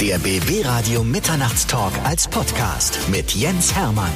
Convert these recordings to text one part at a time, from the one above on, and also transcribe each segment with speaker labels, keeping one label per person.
Speaker 1: Der BB Radio Mitternachtstalk als Podcast mit Jens Hermann.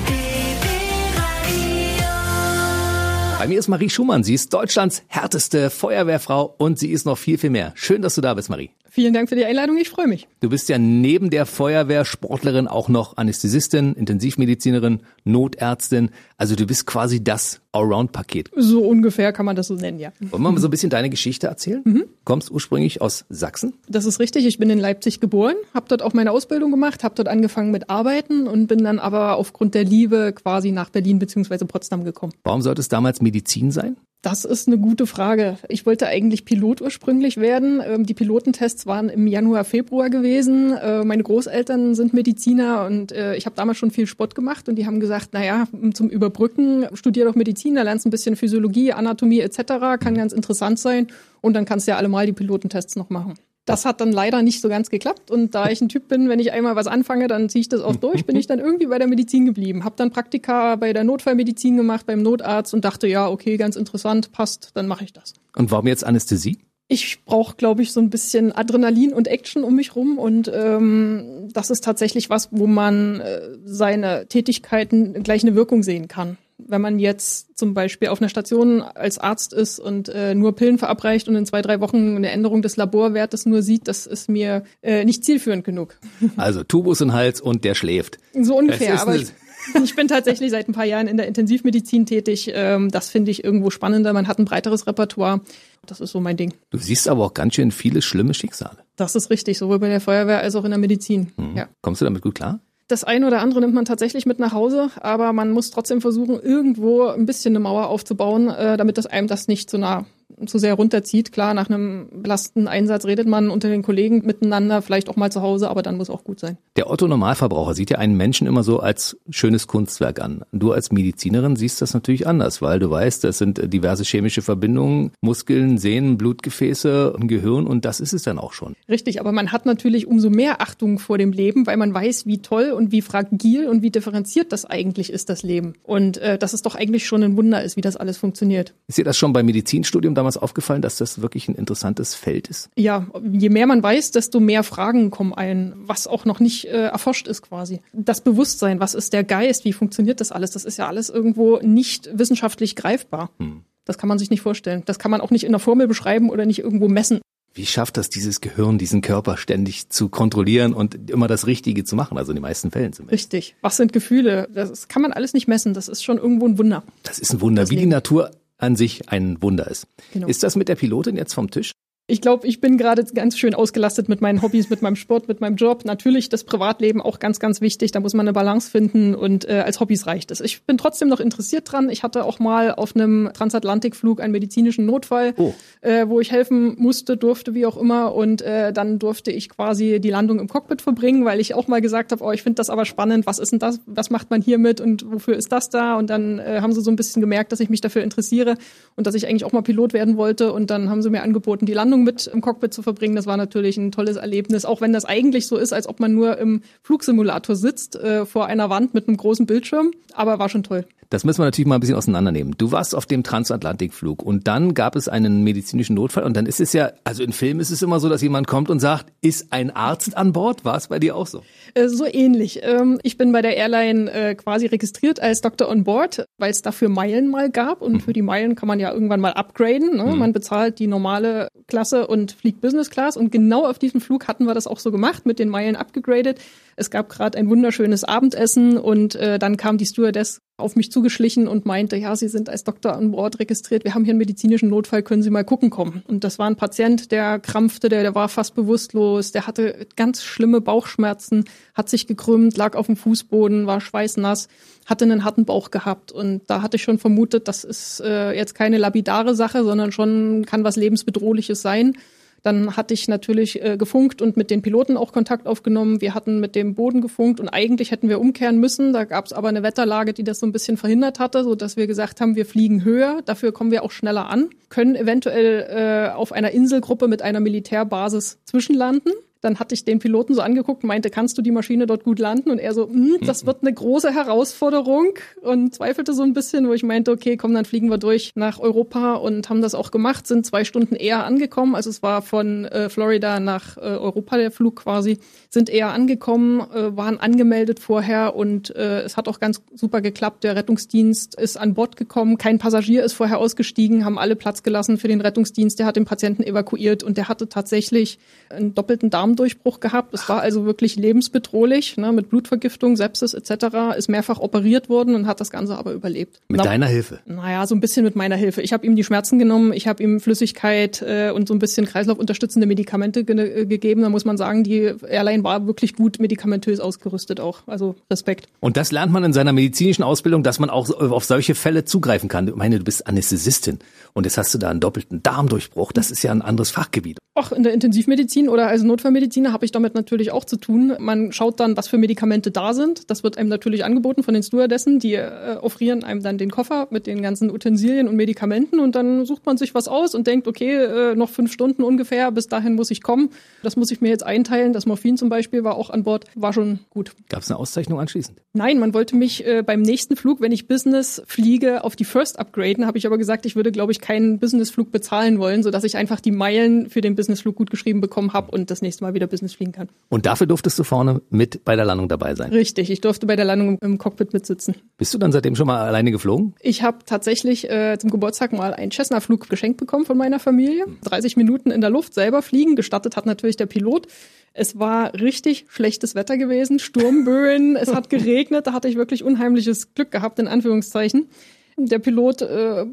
Speaker 2: Bei mir ist Marie Schumann. Sie ist Deutschlands härteste Feuerwehrfrau und sie ist noch viel, viel mehr. Schön, dass du da bist, Marie.
Speaker 3: Vielen Dank für die Einladung, ich freue mich.
Speaker 2: Du bist ja neben der Feuerwehr Sportlerin auch noch Anästhesistin, Intensivmedizinerin, Notärztin. Also du bist quasi das Allround-Paket.
Speaker 3: So ungefähr kann man das so nennen, ja.
Speaker 2: Wollen wir mal so ein bisschen deine Geschichte erzählen? Mhm. Kommst ursprünglich aus Sachsen?
Speaker 3: Das ist richtig. Ich bin in Leipzig geboren, habe dort auch meine Ausbildung gemacht, habe dort angefangen mit Arbeiten und bin dann aber aufgrund der Liebe quasi nach Berlin bzw. Potsdam gekommen.
Speaker 2: Warum sollte es damals Medizin sein?
Speaker 3: Das ist eine gute Frage. Ich wollte eigentlich Pilot ursprünglich werden. Ähm, die Pilotentests waren im Januar, Februar gewesen. Äh, meine Großeltern sind Mediziner und äh, ich habe damals schon viel Sport gemacht und die haben gesagt, naja, zum Überbrücken studier doch Medizin, da lernst du ein bisschen Physiologie, Anatomie etc., kann ganz interessant sein und dann kannst du ja allemal die Pilotentests noch machen. Das hat dann leider nicht so ganz geklappt. Und da ich ein Typ bin, wenn ich einmal was anfange, dann ziehe ich das auch durch, bin ich dann irgendwie bei der Medizin geblieben. Hab dann Praktika bei der Notfallmedizin gemacht, beim Notarzt und dachte, ja, okay, ganz interessant, passt, dann mache ich das.
Speaker 2: Und warum jetzt Anästhesie?
Speaker 3: Ich brauche, glaube ich, so ein bisschen Adrenalin und Action um mich rum. Und ähm, das ist tatsächlich was, wo man äh, seine Tätigkeiten gleich eine Wirkung sehen kann wenn man jetzt zum Beispiel auf einer Station als Arzt ist und äh, nur Pillen verabreicht und in zwei, drei Wochen eine Änderung des Laborwertes nur sieht, das ist mir äh, nicht zielführend genug.
Speaker 2: Also Tubus in Hals und der schläft.
Speaker 3: So ungefähr, aber ich, ich bin tatsächlich seit ein paar Jahren in der Intensivmedizin tätig. Ähm, das finde ich irgendwo spannender. Man hat ein breiteres Repertoire. Das ist so mein Ding.
Speaker 2: Du siehst aber auch ganz schön viele schlimme Schicksale.
Speaker 3: Das ist richtig, sowohl bei der Feuerwehr als auch in der Medizin.
Speaker 2: Mhm. Ja. Kommst du damit gut klar?
Speaker 3: Das eine oder andere nimmt man tatsächlich mit nach Hause, aber man muss trotzdem versuchen, irgendwo ein bisschen eine Mauer aufzubauen, äh, damit das einem das nicht so nah zu sehr runterzieht. Klar, nach einem belastenden Einsatz redet man unter den Kollegen miteinander, vielleicht auch mal zu Hause, aber dann muss auch gut sein.
Speaker 2: Der Otto Normalverbraucher sieht ja einen Menschen immer so als schönes Kunstwerk an. Du als Medizinerin siehst das natürlich anders, weil du weißt, das sind diverse chemische Verbindungen, Muskeln, Sehnen, Blutgefäße, Gehirn und das ist es dann auch schon.
Speaker 3: Richtig, aber man hat natürlich umso mehr Achtung vor dem Leben, weil man weiß, wie toll und wie fragil und wie differenziert das eigentlich ist, das Leben. Und äh, dass es doch eigentlich schon ein Wunder ist, wie das alles funktioniert.
Speaker 2: Ist dir das schon beim Medizinstudium damals aufgefallen, dass das wirklich ein interessantes Feld ist?
Speaker 3: Ja, je mehr man weiß, desto mehr Fragen kommen ein, was auch noch nicht äh, erforscht ist quasi. Das Bewusstsein, was ist der Geist, wie funktioniert das alles, das ist ja alles irgendwo nicht wissenschaftlich greifbar. Hm. Das kann man sich nicht vorstellen. Das kann man auch nicht in der Formel beschreiben oder nicht irgendwo messen.
Speaker 2: Wie schafft das dieses Gehirn, diesen Körper ständig zu kontrollieren und immer das Richtige zu machen? Also in den meisten Fällen zumindest.
Speaker 3: Richtig. Was sind Gefühle? Das kann man alles nicht messen. Das ist schon irgendwo ein Wunder.
Speaker 2: Das ist ein Wunder, wie die Natur an sich ein Wunder ist. Genau. Ist das mit der Pilotin jetzt vom Tisch?
Speaker 3: Ich glaube, ich bin gerade ganz schön ausgelastet mit meinen Hobbys, mit meinem Sport, mit meinem Job. Natürlich das Privatleben auch ganz, ganz wichtig. Da muss man eine Balance finden und äh, als Hobbys reicht es. Ich bin trotzdem noch interessiert dran. Ich hatte auch mal auf einem Transatlantikflug einen medizinischen Notfall, oh. äh, wo ich helfen musste, durfte, wie auch immer. Und äh, dann durfte ich quasi die Landung im Cockpit verbringen, weil ich auch mal gesagt habe, oh, ich finde das aber spannend. Was ist denn das? Was macht man hier mit und wofür ist das da? Und dann äh, haben sie so ein bisschen gemerkt, dass ich mich dafür interessiere und dass ich eigentlich auch mal Pilot werden wollte. Und dann haben sie mir angeboten, die Landung Landung mit im Cockpit zu verbringen. Das war natürlich ein tolles Erlebnis, auch wenn das eigentlich so ist, als ob man nur im Flugsimulator sitzt, äh, vor einer Wand mit einem großen Bildschirm. Aber war schon toll.
Speaker 2: Das müssen wir natürlich mal ein bisschen auseinandernehmen. Du warst auf dem Transatlantikflug und dann gab es einen medizinischen Notfall und dann ist es ja, also in Filmen ist es immer so, dass jemand kommt und sagt, ist ein Arzt an Bord? War es bei dir auch so?
Speaker 3: Äh, so ähnlich. Ähm, ich bin bei der Airline äh, quasi registriert als Doktor on Board, weil es dafür Meilen mal gab und mhm. für die Meilen kann man ja irgendwann mal upgraden. Ne? Mhm. Man bezahlt die normale Klasse und fliegt Business Class und genau auf diesem Flug hatten wir das auch so gemacht, mit den Meilen abgegradet. Es gab gerade ein wunderschönes Abendessen und äh, dann kam die Stewardess auf mich zugeschlichen und meinte, ja, Sie sind als Doktor an Bord registriert, wir haben hier einen medizinischen Notfall, können Sie mal gucken kommen. Und das war ein Patient, der krampfte, der, der war fast bewusstlos, der hatte ganz schlimme Bauchschmerzen, hat sich gekrümmt, lag auf dem Fußboden, war schweißnass, hatte einen harten Bauch gehabt. Und da hatte ich schon vermutet, das ist äh, jetzt keine lapidare Sache, sondern schon kann was lebensbedrohliches sein. Dann hatte ich natürlich äh, gefunkt und mit den Piloten auch Kontakt aufgenommen. Wir hatten mit dem Boden gefunkt und eigentlich hätten wir umkehren müssen. Da gab es aber eine Wetterlage, die das so ein bisschen verhindert hatte, so dass wir gesagt haben, wir fliegen höher. Dafür kommen wir auch schneller an, können eventuell äh, auf einer Inselgruppe mit einer Militärbasis zwischenlanden. Dann hatte ich den Piloten so angeguckt und meinte, kannst du die Maschine dort gut landen? Und er so, hm, das wird eine große Herausforderung und zweifelte so ein bisschen, wo ich meinte, okay, komm, dann fliegen wir durch nach Europa und haben das auch gemacht, sind zwei Stunden eher angekommen. Also es war von äh, Florida nach äh, Europa der Flug quasi, sind eher angekommen, äh, waren angemeldet vorher und äh, es hat auch ganz super geklappt. Der Rettungsdienst ist an Bord gekommen, kein Passagier ist vorher ausgestiegen, haben alle Platz gelassen für den Rettungsdienst. Der hat den Patienten evakuiert und der hatte tatsächlich einen doppelten Darmdurchbruch gehabt. Es war also wirklich lebensbedrohlich, ne, mit Blutvergiftung, Sepsis etc. Ist mehrfach operiert worden und hat das Ganze aber überlebt.
Speaker 2: Mit Na, deiner Hilfe?
Speaker 3: Naja, so ein bisschen mit meiner Hilfe. Ich habe ihm die Schmerzen genommen, ich habe ihm Flüssigkeit äh, und so ein bisschen kreislaufunterstützende Medikamente ge äh, gegeben. Da muss man sagen, die Airline war wirklich gut medikamentös ausgerüstet auch. Also Respekt.
Speaker 2: Und das lernt man in seiner medizinischen Ausbildung, dass man auch auf solche Fälle zugreifen kann. Ich meine, du bist Anästhesistin und jetzt hast du da einen doppelten Darmdurchbruch. Das ist ja ein anderes Fachgebiet.
Speaker 3: Auch in der Intensivmedizin oder als Notfallmediziner habe ich damit natürlich auch zu tun. Man schaut dann, was für Medikamente da sind. Das wird einem natürlich angeboten von den Stewardessen. Die äh, offrieren einem dann den Koffer mit den ganzen Utensilien und Medikamenten und dann sucht man sich was aus und denkt, okay, äh, noch fünf Stunden ungefähr, bis dahin muss ich kommen. Das muss ich mir jetzt einteilen. Das Morphin zum Beispiel war auch an Bord, war schon gut.
Speaker 2: Gab es eine Auszeichnung anschließend?
Speaker 3: Nein, man wollte mich äh, beim nächsten Flug, wenn ich Business fliege, auf die First upgraden. Habe ich aber gesagt, ich würde, glaube ich, keinen Businessflug bezahlen wollen, sodass ich einfach die Meilen für den Businessflug gut geschrieben bekommen habe und das nächste Mal wieder Business fliegen kann.
Speaker 2: Und dafür durftest du vorne mit bei der Landung dabei sein?
Speaker 3: Richtig, ich durfte bei der Landung im Cockpit mitsitzen.
Speaker 2: Bist du dann seitdem schon mal alleine geflogen?
Speaker 3: Ich habe tatsächlich äh, zum Geburtstag mal einen Cessna-Flug geschenkt bekommen von meiner Familie. 30 Minuten in der Luft selber fliegen. Gestattet hat natürlich der Pilot. Es war richtig schlechtes Wetter gewesen, Sturmböen, es hat geregnet, da hatte ich wirklich unheimliches Glück gehabt, in Anführungszeichen. Der Pilot, äh,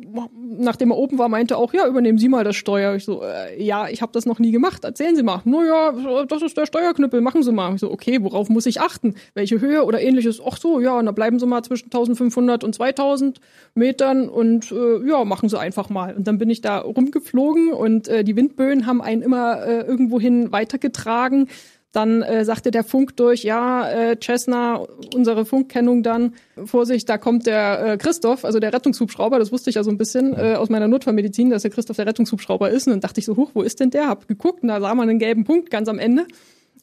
Speaker 3: nachdem er oben war, meinte auch, ja, übernehmen Sie mal das Steuer. Ich so, äh, ja, ich habe das noch nie gemacht. Erzählen Sie mal. Naja, das ist der Steuerknüppel, machen Sie mal. Ich so, okay, worauf muss ich achten? Welche Höhe oder ähnliches? Ach so, ja, und da bleiben Sie mal zwischen 1500 und 2000 Metern und äh, ja, machen Sie einfach mal. Und dann bin ich da rumgeflogen und äh, die Windböen haben einen immer äh, irgendwohin weitergetragen. Dann äh, sagte der Funk durch, ja, äh, Cessna, unsere Funkkennung dann, Vorsicht, da kommt der äh, Christoph, also der Rettungshubschrauber, das wusste ich ja so ein bisschen äh, aus meiner Notfallmedizin, dass der Christoph der Rettungshubschrauber ist. Und dann dachte ich so, huch, wo ist denn der? Hab geguckt, und da sah man einen gelben Punkt ganz am Ende.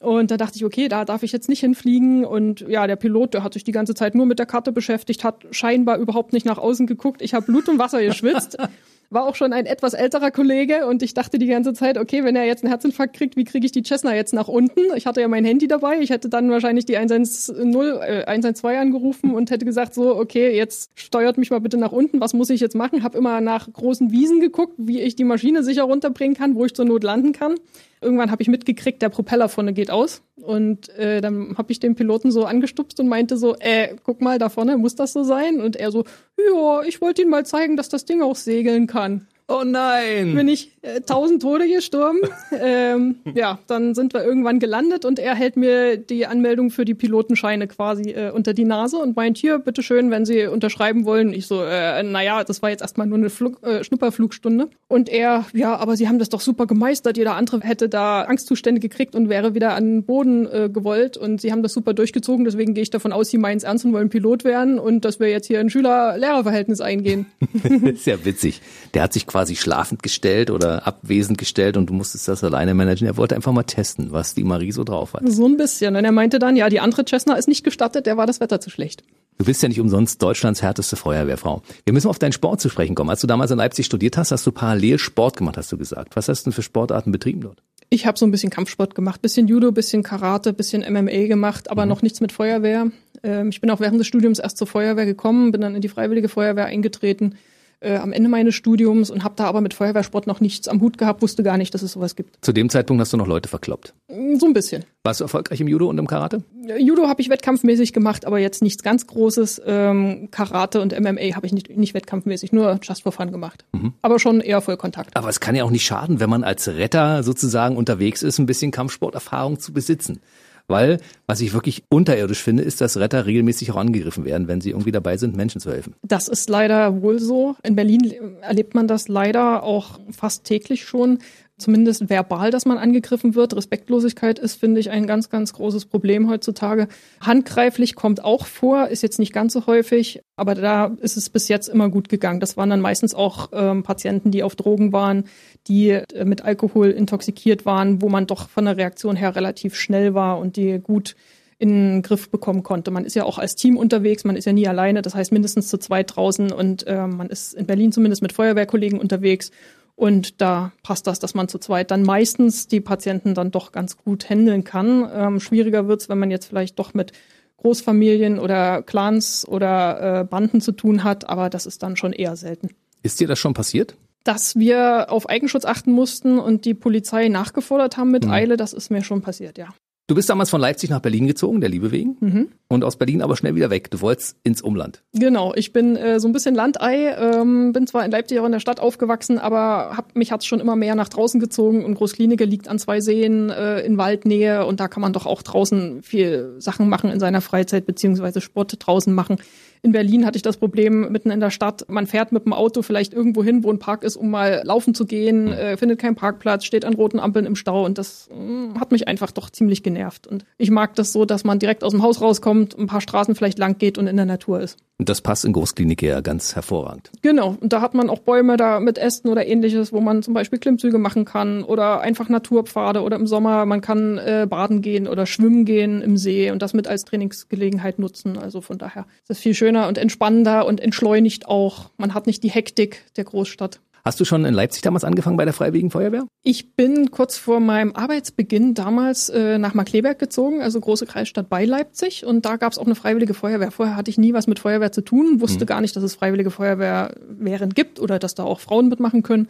Speaker 3: Und da dachte ich, okay, da darf ich jetzt nicht hinfliegen. Und ja, der Pilot, der hat sich die ganze Zeit nur mit der Karte beschäftigt, hat scheinbar überhaupt nicht nach außen geguckt. Ich habe Blut und Wasser geschwitzt. war auch schon ein etwas älterer Kollege und ich dachte die ganze Zeit, okay, wenn er jetzt einen Herzinfarkt kriegt, wie kriege ich die Cessna jetzt nach unten? Ich hatte ja mein Handy dabei, ich hätte dann wahrscheinlich die 110, äh, 112 angerufen und hätte gesagt so, okay, jetzt steuert mich mal bitte nach unten, was muss ich jetzt machen? Hab immer nach großen Wiesen geguckt, wie ich die Maschine sicher runterbringen kann, wo ich zur Not landen kann. Irgendwann habe ich mitgekriegt, der Propeller vorne geht aus. Und äh, dann habe ich den Piloten so angestupst und meinte so, äh, guck mal, da vorne muss das so sein? Und er so, ja, ich wollte Ihnen mal zeigen, dass das Ding auch segeln kann.
Speaker 2: Oh nein!
Speaker 3: Bin ich äh, tausend Tode gestorben. ähm, ja, dann sind wir irgendwann gelandet und er hält mir die Anmeldung für die Pilotenscheine quasi äh, unter die Nase und meint, hier, bitteschön, wenn Sie unterschreiben wollen. Ich so, äh, naja, das war jetzt erstmal nur eine Flug, äh, Schnupperflugstunde. Und er, ja, aber Sie haben das doch super gemeistert. Jeder andere hätte da Angstzustände gekriegt und wäre wieder an den Boden äh, gewollt. Und Sie haben das super durchgezogen. Deswegen gehe ich davon aus, Sie meinen es ernst und wollen Pilot werden und dass wir jetzt hier ein Schüler-Lehrer-Verhältnis eingehen.
Speaker 2: ist ja witzig. Der hat sich quasi quasi schlafend gestellt oder abwesend gestellt und du musstest das alleine managen. Er wollte einfach mal testen, was die Marie so drauf hat.
Speaker 3: So ein bisschen. Und er meinte dann, ja, die andere Cessna ist nicht gestattet, der war das Wetter zu schlecht.
Speaker 2: Du bist ja nicht umsonst Deutschlands härteste Feuerwehrfrau. Wir müssen auf deinen Sport zu sprechen kommen. Als du damals in Leipzig studiert hast, hast du parallel Sport gemacht, hast du gesagt. Was hast du denn für Sportarten betrieben dort?
Speaker 3: Ich habe so ein bisschen Kampfsport gemacht, bisschen Judo, bisschen Karate, bisschen MMA gemacht, aber mhm. noch nichts mit Feuerwehr. Ähm, ich bin auch während des Studiums erst zur Feuerwehr gekommen, bin dann in die Freiwillige Feuerwehr eingetreten äh, am Ende meines Studiums und habe da aber mit Feuerwehrsport noch nichts am Hut gehabt, wusste gar nicht, dass es sowas gibt.
Speaker 2: Zu dem Zeitpunkt hast du noch Leute verkloppt?
Speaker 3: Mm, so ein bisschen.
Speaker 2: Warst du erfolgreich im Judo und im Karate?
Speaker 3: Judo habe ich wettkampfmäßig gemacht, aber jetzt nichts ganz Großes. Ähm, Karate und MMA habe ich nicht, nicht wettkampfmäßig, nur just for fun gemacht. Mhm. Aber schon eher Vollkontakt.
Speaker 2: Aber es kann ja auch nicht schaden, wenn man als Retter sozusagen unterwegs ist, ein bisschen Kampfsporterfahrung zu besitzen. Weil, was ich wirklich unterirdisch finde, ist, dass Retter regelmäßig auch angegriffen werden, wenn sie irgendwie dabei sind, Menschen zu helfen.
Speaker 3: Das ist leider wohl so. In Berlin erlebt man das leider auch fast täglich schon. Zumindest verbal, dass man angegriffen wird. Respektlosigkeit ist, finde ich, ein ganz, ganz großes Problem heutzutage. Handgreiflich kommt auch vor, ist jetzt nicht ganz so häufig, aber da ist es bis jetzt immer gut gegangen. Das waren dann meistens auch ähm, Patienten, die auf Drogen waren, die äh, mit Alkohol intoxikiert waren, wo man doch von der Reaktion her relativ schnell war und die gut in den Griff bekommen konnte. Man ist ja auch als Team unterwegs, man ist ja nie alleine, das heißt mindestens zu zweit draußen und äh, man ist in Berlin zumindest mit Feuerwehrkollegen unterwegs und da passt das, dass man zu zweit dann meistens die Patienten dann doch ganz gut handeln kann. Ähm, schwieriger wird's, wenn man jetzt vielleicht doch mit Großfamilien oder Clans oder äh, Banden zu tun hat, aber das ist dann schon eher selten.
Speaker 2: Ist dir das schon passiert?
Speaker 3: Dass wir auf Eigenschutz achten mussten und die Polizei nachgefordert haben mit mhm. Eile, das ist mir schon passiert, ja.
Speaker 2: Du bist damals von Leipzig nach Berlin gezogen, der Liebe wegen. Mhm. Und aus Berlin aber schnell wieder weg. Du wolltest ins Umland.
Speaker 3: Genau, ich bin äh, so ein bisschen Landei, ähm, bin zwar in Leipzig auch in der Stadt aufgewachsen, aber hab, mich hat's schon immer mehr nach draußen gezogen. Und Großklinike liegt an zwei Seen äh, in Waldnähe und da kann man doch auch draußen viel Sachen machen in seiner Freizeit, beziehungsweise Sport draußen machen. In Berlin hatte ich das Problem mitten in der Stadt. Man fährt mit dem Auto vielleicht irgendwo hin, wo ein Park ist, um mal laufen zu gehen, hm. äh, findet keinen Parkplatz, steht an roten Ampeln im Stau und das äh, hat mich einfach doch ziemlich genervt. Und ich mag das so, dass man direkt aus dem Haus rauskommt, ein paar Straßen vielleicht lang geht und in der Natur ist.
Speaker 2: Und das passt in Großklinik ja ganz hervorragend.
Speaker 3: Genau. Und da hat man auch Bäume da mit Ästen oder ähnliches, wo man zum Beispiel Klimmzüge machen kann oder einfach Naturpfade oder im Sommer man kann äh, baden gehen oder schwimmen gehen im See und das mit als Trainingsgelegenheit nutzen. Also von daher ist das viel schöner und entspannender und entschleunigt auch. Man hat nicht die Hektik der Großstadt.
Speaker 2: Hast du schon in Leipzig damals angefangen bei der Freiwilligen Feuerwehr?
Speaker 3: Ich bin kurz vor meinem Arbeitsbeginn damals äh, nach Markleberg gezogen, also große Kreisstadt bei Leipzig. Und da gab es auch eine Freiwillige Feuerwehr. Vorher hatte ich nie was mit Feuerwehr zu tun, wusste mhm. gar nicht, dass es Freiwillige Feuerwehren gibt oder dass da auch Frauen mitmachen können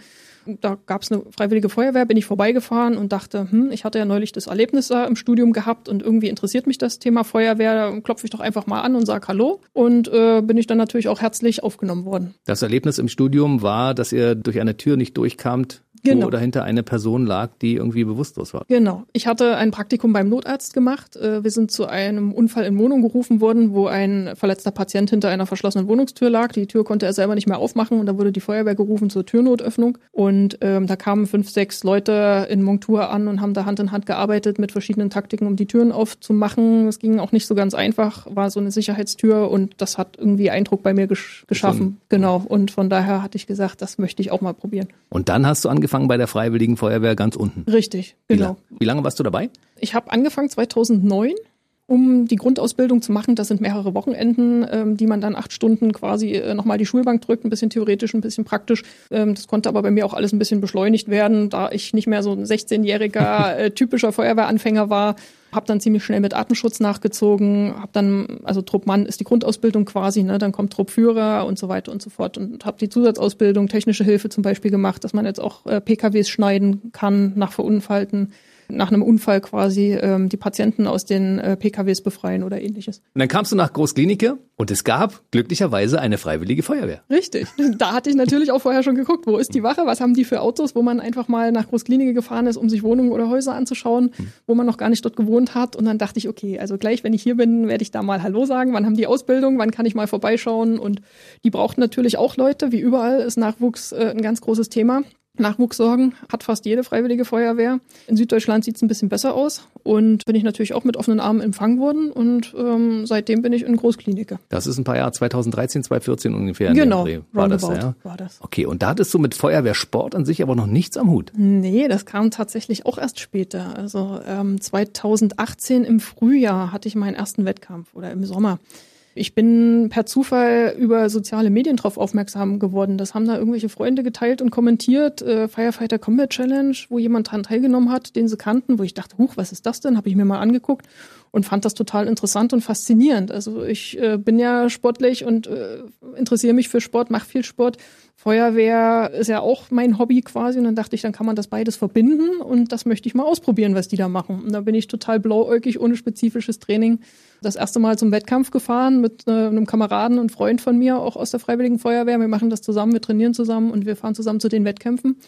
Speaker 3: da gab es eine freiwillige Feuerwehr, bin ich vorbeigefahren und dachte, hm, ich hatte ja neulich das Erlebnis im Studium gehabt und irgendwie interessiert mich das Thema Feuerwehr, klopfe ich doch einfach mal an und sag Hallo und äh, bin ich dann natürlich auch herzlich aufgenommen worden.
Speaker 2: Das Erlebnis im Studium war, dass ihr durch eine Tür nicht durchkamt, genau. wo dahinter eine Person lag, die irgendwie bewusstlos war.
Speaker 3: Genau. Ich hatte ein Praktikum beim Notarzt gemacht. Äh, wir sind zu einem Unfall in Wohnung gerufen worden, wo ein verletzter Patient hinter einer verschlossenen Wohnungstür lag. Die Tür konnte er selber nicht mehr aufmachen und da wurde die Feuerwehr gerufen zur Türnotöffnung. Und ähm, da kamen fünf, sechs Leute in Montur an und haben da Hand in Hand gearbeitet mit verschiedenen Taktiken, um die Türen aufzumachen. Es ging auch nicht so ganz einfach, war so eine Sicherheitstür und das hat irgendwie Eindruck bei mir gesch geschaffen. Genau. Und von daher hatte ich gesagt, das möchte ich auch mal probieren.
Speaker 2: Und dann hast du angefangen, angefangen bei der Freiwilligen Feuerwehr ganz unten.
Speaker 3: Richtig, genau.
Speaker 2: Wie, wie lange warst du dabei?
Speaker 3: Ich habe angefangen 2009 um die Grundausbildung zu machen. Das sind mehrere Wochenenden, ähm, die man dann acht Stunden quasi äh, nochmal die Schulbank drückt, ein bisschen theoretisch, ein bisschen praktisch. Ähm, das konnte aber bei mir auch alles ein bisschen beschleunigt werden, da ich nicht mehr so ein 16-jähriger äh, typischer Feuerwehranfänger war. Hab dann ziemlich schnell mit Artenschutz nachgezogen, hab dann, also Truppmann ist die Grundausbildung quasi, ne, dann kommt Truppführer und so weiter und so fort und habe die Zusatzausbildung, technische Hilfe zum Beispiel gemacht, dass man jetzt auch äh, PKWs schneiden kann nach Verunfallten nach einem Unfall quasi ähm, die Patienten aus den äh, PKWs befreien oder ähnliches.
Speaker 2: Und dann kamst du nach Großklinike und es gab glücklicherweise eine freiwillige Feuerwehr.
Speaker 3: Richtig. Da hatte ich natürlich auch vorher schon geguckt, wo ist die Wache, was haben die für Autos, wo man einfach mal nach Großklinike gefahren ist, um sich Wohnungen oder Häuser anzuschauen, mhm. wo man noch gar nicht dort gewohnt hat. Und dann dachte ich, okay, also gleich, wenn ich hier bin, werde ich da mal Hallo sagen. Wann haben die Ausbildung? Wann kann ich mal vorbeischauen? Und die brauchten natürlich auch Leute. Wie überall ist Nachwuchs äh, ein ganz großes Thema. Nachwuchssorgen hat fast jede freiwillige Feuerwehr. In Süddeutschland sieht es ein bisschen besser aus und bin ich natürlich auch mit offenen Armen empfangen worden und ähm, seitdem bin ich in Großklinike.
Speaker 2: Das ist ein paar Jahre 2013, 2014 ungefähr.
Speaker 3: Genau,
Speaker 2: war das, ja? war das. Okay, und da hattest du mit Feuerwehrsport an sich aber noch nichts am Hut?
Speaker 3: Nee, das kam tatsächlich auch erst später. Also ähm, 2018 im Frühjahr hatte ich meinen ersten Wettkampf oder im Sommer. Ich bin per Zufall über soziale Medien drauf aufmerksam geworden. Das haben da irgendwelche Freunde geteilt und kommentiert. Äh, Firefighter Combat Challenge, wo jemand dran teilgenommen hat, den sie kannten, wo ich dachte, huch, was ist das denn? Habe ich mir mal angeguckt und fand das total interessant und faszinierend. Also ich äh, bin ja sportlich und äh, interessiere mich für Sport, mache viel Sport. Feuerwehr ist ja auch mein Hobby quasi und dann dachte ich, dann kann man das beides verbinden und das möchte ich mal ausprobieren, was die da machen. Und da bin ich total blauäugig, ohne spezifisches Training das erste Mal zum Wettkampf gefahren mit äh, einem Kameraden und Freund von mir, auch aus der Freiwilligen Feuerwehr. Wir machen das zusammen, wir trainieren zusammen und wir fahren zusammen zu den Wettkämpfen.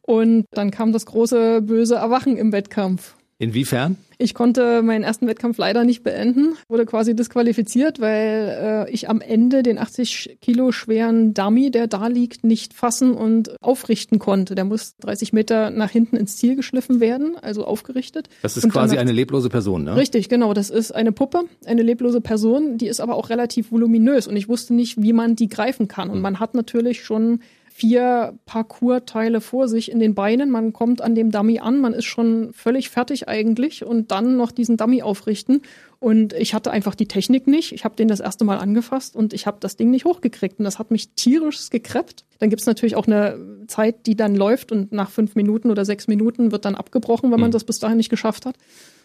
Speaker 3: Und dann kam das große böse Erwachen im Wettkampf.
Speaker 2: Inwiefern?
Speaker 3: Ich konnte meinen ersten Wettkampf leider nicht beenden, wurde quasi disqualifiziert, weil äh, ich am Ende den 80 Kilo schweren Dummy, der da liegt, nicht fassen und aufrichten konnte. Der muss 30 Meter nach hinten ins Ziel geschliffen werden, also aufgerichtet.
Speaker 2: Das ist quasi eine leblose Person, ne?
Speaker 3: Richtig, genau. Das ist eine Puppe, eine leblose Person, die ist aber auch relativ voluminös und ich wusste nicht, wie man die greifen kann. Und man hat natürlich schon vier Parcours-Teile vor sich in den Beinen. Man kommt an dem Dummy an, man ist schon völlig fertig eigentlich und dann noch diesen Dummy aufrichten. Und ich hatte einfach die Technik nicht. Ich habe den das erste Mal angefasst und ich habe das Ding nicht hochgekriegt. Und das hat mich tierisch gekreppt. Dann gibt's natürlich auch eine Zeit, die dann läuft und nach fünf Minuten oder sechs Minuten wird dann abgebrochen, wenn man mhm. das bis dahin nicht geschafft hat.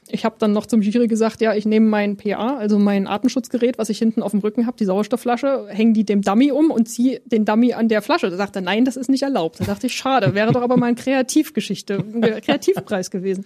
Speaker 3: Ich habe dann noch zum Jury gesagt, ja, ich nehme mein PA, also mein Atemschutzgerät, was ich hinten auf dem Rücken habe, die Sauerstoffflasche, hänge die dem Dummy um und ziehe den Dummy an der Flasche. Da sagte er, nein, das ist nicht erlaubt. Da dachte ich, schade, wäre doch aber mal eine Kreativgeschichte, ein Kreativpreis gewesen.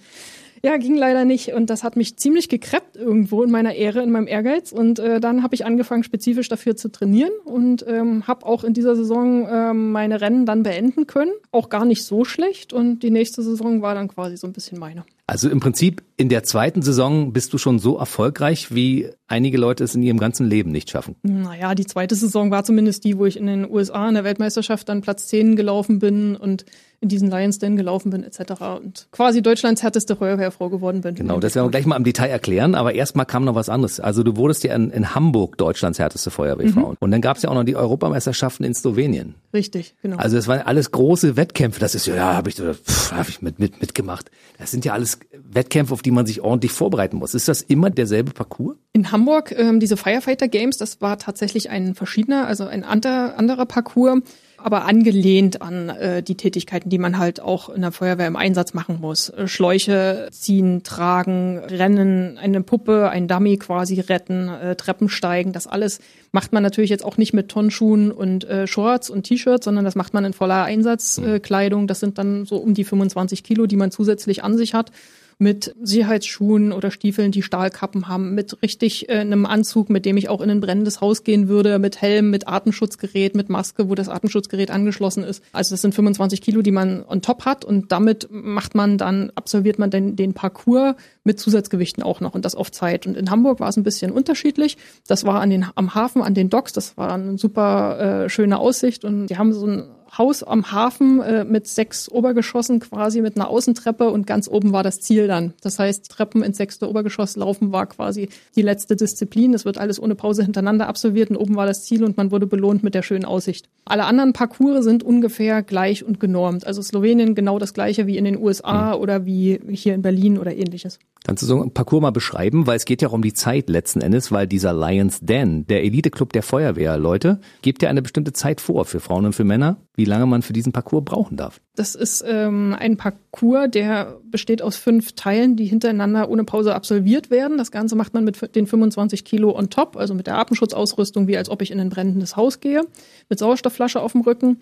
Speaker 3: Ja, ging leider nicht. Und das hat mich ziemlich gekreppt irgendwo in meiner Ehre, in meinem Ehrgeiz. Und äh, dann habe ich angefangen, spezifisch dafür zu trainieren und ähm, habe auch in dieser Saison ähm, meine Rennen dann beenden können. Auch gar nicht so schlecht. Und die nächste Saison war dann quasi so ein bisschen meine.
Speaker 2: Also im Prinzip in der zweiten Saison bist du schon so erfolgreich, wie einige Leute es in ihrem ganzen Leben nicht schaffen.
Speaker 3: Naja, die zweite Saison war zumindest die, wo ich in den USA in der Weltmeisterschaft dann Platz 10 gelaufen bin und in diesen Lions Den gelaufen bin etc. und quasi Deutschlands härteste Feuerwehrfrau geworden bin.
Speaker 2: Genau, das werden wir gleich mal im Detail erklären, aber erstmal kam noch was anderes. Also du wurdest ja in, in Hamburg Deutschlands härteste Feuerwehrfrau. Mhm. Und dann gab es ja auch noch die Europameisterschaften in Slowenien.
Speaker 3: Richtig, genau.
Speaker 2: Also das waren alles große Wettkämpfe. Das ist ja, ja habe ich, hab ich mit, mit, mitgemacht. Das sind ja alles Wettkämpfe, auf die man sich ordentlich vorbereiten muss. Ist das immer derselbe Parcours?
Speaker 3: In Hamburg, ähm, diese Firefighter Games, das war tatsächlich ein verschiedener, also ein anderer Parcours aber angelehnt an äh, die Tätigkeiten, die man halt auch in der Feuerwehr im Einsatz machen muss. Äh, Schläuche ziehen, tragen, rennen, eine Puppe, ein Dummy quasi retten, äh, Treppen steigen, das alles macht man natürlich jetzt auch nicht mit Tonschuhen und äh, Shorts und T-Shirts, sondern das macht man in voller Einsatzkleidung. Äh, das sind dann so um die 25 Kilo, die man zusätzlich an sich hat mit Sicherheitsschuhen oder Stiefeln, die Stahlkappen haben, mit richtig äh, einem Anzug, mit dem ich auch in ein brennendes Haus gehen würde, mit Helm, mit Atemschutzgerät, mit Maske, wo das Atemschutzgerät angeschlossen ist. Also das sind 25 Kilo, die man on top hat und damit macht man dann, absolviert man den, den Parcours mit Zusatzgewichten auch noch und das auf Zeit. Und in Hamburg war es ein bisschen unterschiedlich. Das war an den, am Hafen, an den Docks, das war eine super äh, schöne Aussicht und die haben so ein Haus am Hafen äh, mit sechs Obergeschossen quasi mit einer Außentreppe und ganz oben war das Ziel dann. Das heißt, Treppen ins sechste Obergeschoss laufen war quasi die letzte Disziplin. Es wird alles ohne Pause hintereinander absolviert und oben war das Ziel und man wurde belohnt mit der schönen Aussicht. Alle anderen Parcours sind ungefähr gleich und genormt. Also Slowenien genau das gleiche wie in den USA mhm. oder wie hier in Berlin oder ähnliches.
Speaker 2: Kannst du so einen Parcours mal beschreiben? Weil es geht ja auch um die Zeit letzten Endes, weil dieser Lions Den, der Elite-Club der Feuerwehrleute, gibt ja eine bestimmte Zeit vor für Frauen und für Männer, wie lange man für diesen Parcours brauchen darf.
Speaker 3: Das ist ähm, ein Parcours, der besteht aus fünf Teilen, die hintereinander ohne Pause absolviert werden. Das Ganze macht man mit den 25 Kilo on top, also mit der Atemschutzausrüstung, wie als ob ich in ein brennendes Haus gehe, mit Sauerstoffflasche auf dem Rücken.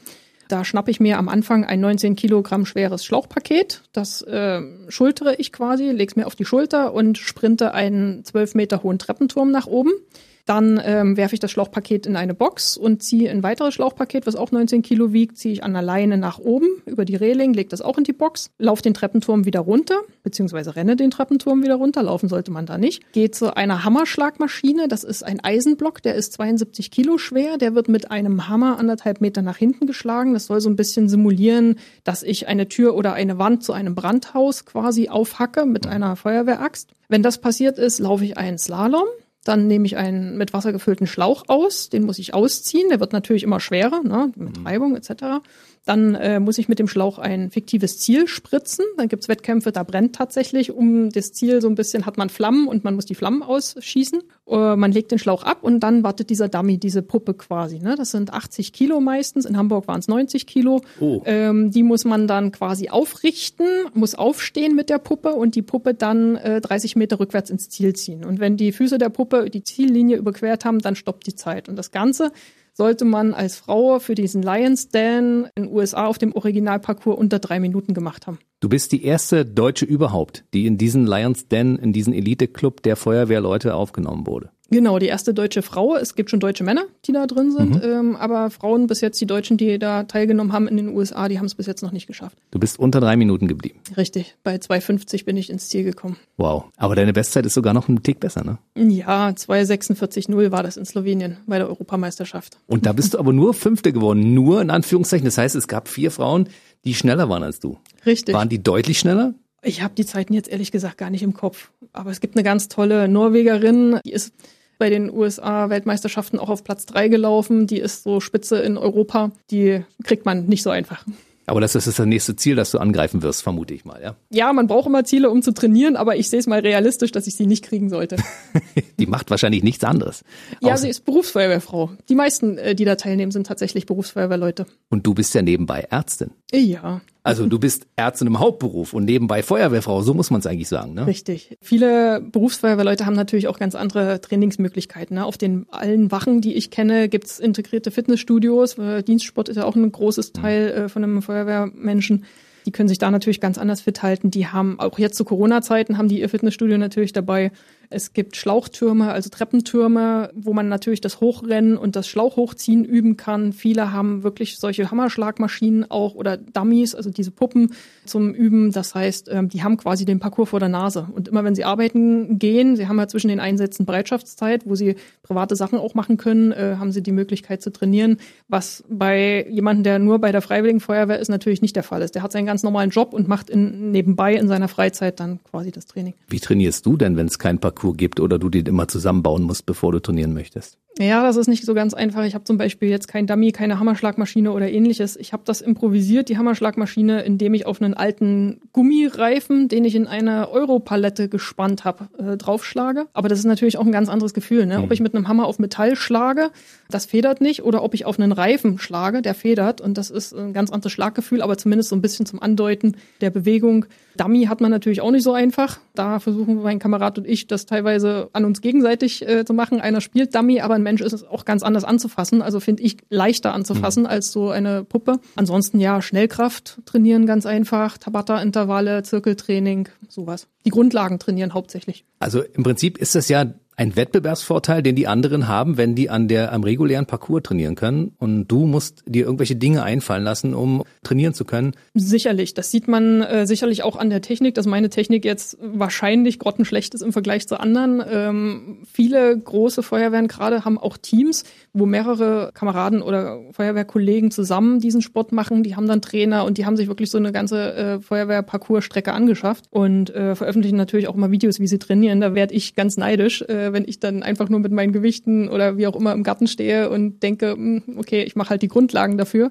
Speaker 3: Da schnappe ich mir am Anfang ein 19 Kilogramm schweres Schlauchpaket. Das äh, schultere ich quasi, lege es mir auf die Schulter und sprinte einen 12 Meter hohen Treppenturm nach oben. Dann ähm, werfe ich das Schlauchpaket in eine Box und ziehe ein weiteres Schlauchpaket, was auch 19 Kilo wiegt, ziehe ich an der Leine nach oben über die Reling, lege das auch in die Box, laufe den Treppenturm wieder runter, beziehungsweise renne den Treppenturm wieder runter, laufen sollte man da nicht. Gehe zu einer Hammerschlagmaschine, das ist ein Eisenblock, der ist 72 Kilo schwer, der wird mit einem Hammer anderthalb Meter nach hinten geschlagen. Das soll so ein bisschen simulieren, dass ich eine Tür oder eine Wand zu einem Brandhaus quasi aufhacke mit einer Feuerwehraxt. Wenn das passiert ist, laufe ich einen Slalom. Dann nehme ich einen mit Wasser gefüllten Schlauch aus, den muss ich ausziehen, der wird natürlich immer schwerer, ne, mit mhm. Reibung etc. Dann äh, muss ich mit dem Schlauch ein fiktives Ziel spritzen. Dann gibt's Wettkämpfe, da brennt tatsächlich um das Ziel so ein bisschen, hat man Flammen und man muss die Flammen ausschießen. Äh, man legt den Schlauch ab und dann wartet dieser Dummy, diese Puppe quasi. Ne? Das sind 80 Kilo meistens, in Hamburg waren es 90 Kilo. Oh. Ähm, die muss man dann quasi aufrichten, muss aufstehen mit der Puppe und die Puppe dann äh, 30 Meter rückwärts ins Ziel ziehen. Und wenn die Füße der Puppe die Ziellinie überquert haben, dann stoppt die Zeit. Und das Ganze sollte man als Frau für diesen Lions Dan in den USA auf dem Originalparcours unter drei Minuten gemacht haben.
Speaker 2: Du bist die erste Deutsche überhaupt, die in diesen Lions Den, in diesen Elite-Club der Feuerwehrleute aufgenommen wurde.
Speaker 3: Genau, die erste deutsche Frau. Es gibt schon deutsche Männer, die da drin sind, mhm. ähm, aber Frauen bis jetzt, die Deutschen, die da teilgenommen haben in den USA, die haben es bis jetzt noch nicht geschafft.
Speaker 2: Du bist unter drei Minuten geblieben.
Speaker 3: Richtig, bei 2,50 bin ich ins Ziel gekommen.
Speaker 2: Wow, aber deine Bestzeit ist sogar noch ein Tick besser, ne?
Speaker 3: Ja, 2,46,0 war das in Slowenien bei der Europameisterschaft.
Speaker 2: Und da bist du aber nur Fünfte geworden, nur in Anführungszeichen. Das heißt, es gab vier Frauen, die schneller waren als du.
Speaker 3: Richtig.
Speaker 2: Waren die deutlich schneller?
Speaker 3: Ich habe die Zeiten jetzt ehrlich gesagt gar nicht im Kopf. Aber es gibt eine ganz tolle Norwegerin, die ist bei den USA-Weltmeisterschaften auch auf Platz drei gelaufen. Die ist so Spitze in Europa. Die kriegt man nicht so einfach.
Speaker 2: Aber das ist das nächste Ziel, das du angreifen wirst, vermute ich mal, ja?
Speaker 3: Ja, man braucht immer Ziele, um zu trainieren, aber ich sehe es mal realistisch, dass ich sie nicht kriegen sollte.
Speaker 2: die macht wahrscheinlich nichts anderes.
Speaker 3: Ja, sie ist Berufsfeuerwehrfrau. Die meisten, äh, die da teilnehmen, sind tatsächlich Berufsfeuerwehrleute.
Speaker 2: Und du bist ja nebenbei Ärztin.
Speaker 3: Ja.
Speaker 2: Also du bist Ärztin im Hauptberuf und nebenbei Feuerwehrfrau, so muss man es eigentlich sagen. Ne?
Speaker 3: Richtig. Viele Berufsfeuerwehrleute haben natürlich auch ganz andere Trainingsmöglichkeiten. Ne? Auf den allen Wachen, die ich kenne, gibt's integrierte Fitnessstudios. Äh, Dienstsport ist ja auch ein großes Teil äh, von einem Feuerwehrmenschen. Die können sich da natürlich ganz anders fit halten. Die haben auch jetzt zu Corona-Zeiten haben die ihr Fitnessstudio natürlich dabei. Es gibt Schlauchtürme, also Treppentürme, wo man natürlich das Hochrennen und das Schlauchhochziehen üben kann. Viele haben wirklich solche Hammerschlagmaschinen auch oder Dummies, also diese Puppen zum Üben. Das heißt, ähm, die haben quasi den Parcours vor der Nase. Und immer wenn sie arbeiten gehen, sie haben ja zwischen den Einsätzen Bereitschaftszeit, wo sie private Sachen auch machen können, äh, haben sie die Möglichkeit zu trainieren, was bei jemandem, der nur bei der Freiwilligen Feuerwehr ist, natürlich nicht der Fall ist. Der hat seinen ganz normalen Job und macht in, nebenbei in seiner Freizeit dann quasi das Training.
Speaker 2: Wie trainierst du denn, wenn es kein Parcours Parcours gibt oder du den immer zusammenbauen musst, bevor du trainieren möchtest?
Speaker 3: Ja, das ist nicht so ganz einfach. Ich habe zum Beispiel jetzt kein Dummy, keine Hammerschlagmaschine oder ähnliches. Ich habe das improvisiert, die Hammerschlagmaschine, indem ich auf einen alten Gummireifen, den ich in eine Europalette gespannt habe, äh, draufschlage. Aber das ist natürlich auch ein ganz anderes Gefühl. Ne? Mhm. Ob ich mit einem Hammer auf Metall schlage, das federt nicht. Oder ob ich auf einen Reifen schlage, der federt. Und das ist ein ganz anderes Schlaggefühl, aber zumindest so ein bisschen zum Andeuten der Bewegung. Dummy hat man natürlich auch nicht so einfach. Da versuchen mein Kamerad und ich das teilweise an uns gegenseitig äh, zu machen. Einer spielt Dummy, aber ein Mensch ist es auch ganz anders anzufassen. Also finde ich leichter anzufassen mhm. als so eine Puppe. Ansonsten ja, Schnellkraft trainieren ganz einfach, Tabata-Intervalle, Zirkeltraining, sowas. Die Grundlagen trainieren hauptsächlich.
Speaker 2: Also im Prinzip ist das ja ein Wettbewerbsvorteil, den die anderen haben, wenn die an der am regulären Parcours trainieren können und du musst dir irgendwelche Dinge einfallen lassen, um trainieren zu können.
Speaker 3: Sicherlich, das sieht man äh, sicherlich auch an der Technik, dass meine Technik jetzt wahrscheinlich grottenschlecht ist im Vergleich zu anderen. Ähm, viele große Feuerwehren gerade haben auch Teams, wo mehrere Kameraden oder Feuerwehrkollegen zusammen diesen Sport machen. Die haben dann Trainer und die haben sich wirklich so eine ganze äh, Feuerwehr-Parcours-Strecke angeschafft und äh, veröffentlichen natürlich auch immer Videos, wie sie trainieren. Da werde ich ganz neidisch. Äh, äh, wenn ich dann einfach nur mit meinen Gewichten oder wie auch immer im Garten stehe und denke, hm, okay, ich mache halt die Grundlagen dafür.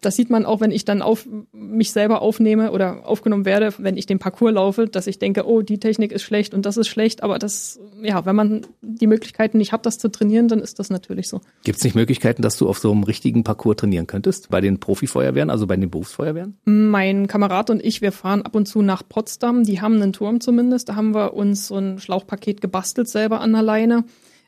Speaker 3: Das sieht man auch, wenn ich dann auf mich selber aufnehme oder aufgenommen werde, wenn ich den Parcours laufe, dass ich denke, oh, die Technik ist schlecht und das ist schlecht. Aber das, ja, wenn man die Möglichkeiten nicht hat, das zu trainieren, dann ist das natürlich so.
Speaker 2: Gibt es nicht Möglichkeiten, dass du auf so einem richtigen Parcours trainieren könntest? Bei den Profifeuerwehren, also bei den Berufsfeuerwehren?
Speaker 3: Mein Kamerad und ich, wir fahren ab und zu nach Potsdam. Die haben einen Turm zumindest. Da haben wir uns so ein Schlauchpaket gebastelt selber an der Leine